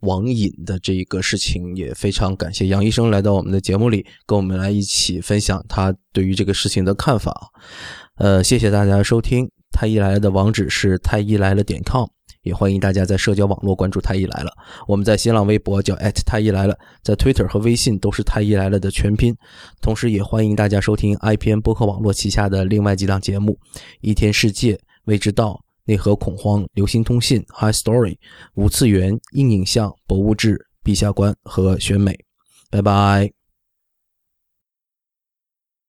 网瘾的这一个事情，也非常感谢杨医生来到我们的节目里，跟我们来一起分享他对于这个事情的看法。呃，谢谢大家收听，太医来了的网址是太医来了点 com。也欢迎大家在社交网络关注“太医来了”。我们在新浪微博叫太医来了，在 Twitter 和微信都是“太医来了”的全拼。同时，也欢迎大家收听 IPN 播客网络旗下的另外几档节目：《一天世界》、《未知道》、《内核恐慌》、《流行通信》、《High Story》、《五次元》、《硬影像》、《博物志》、《陛下观》和《选美》。拜拜。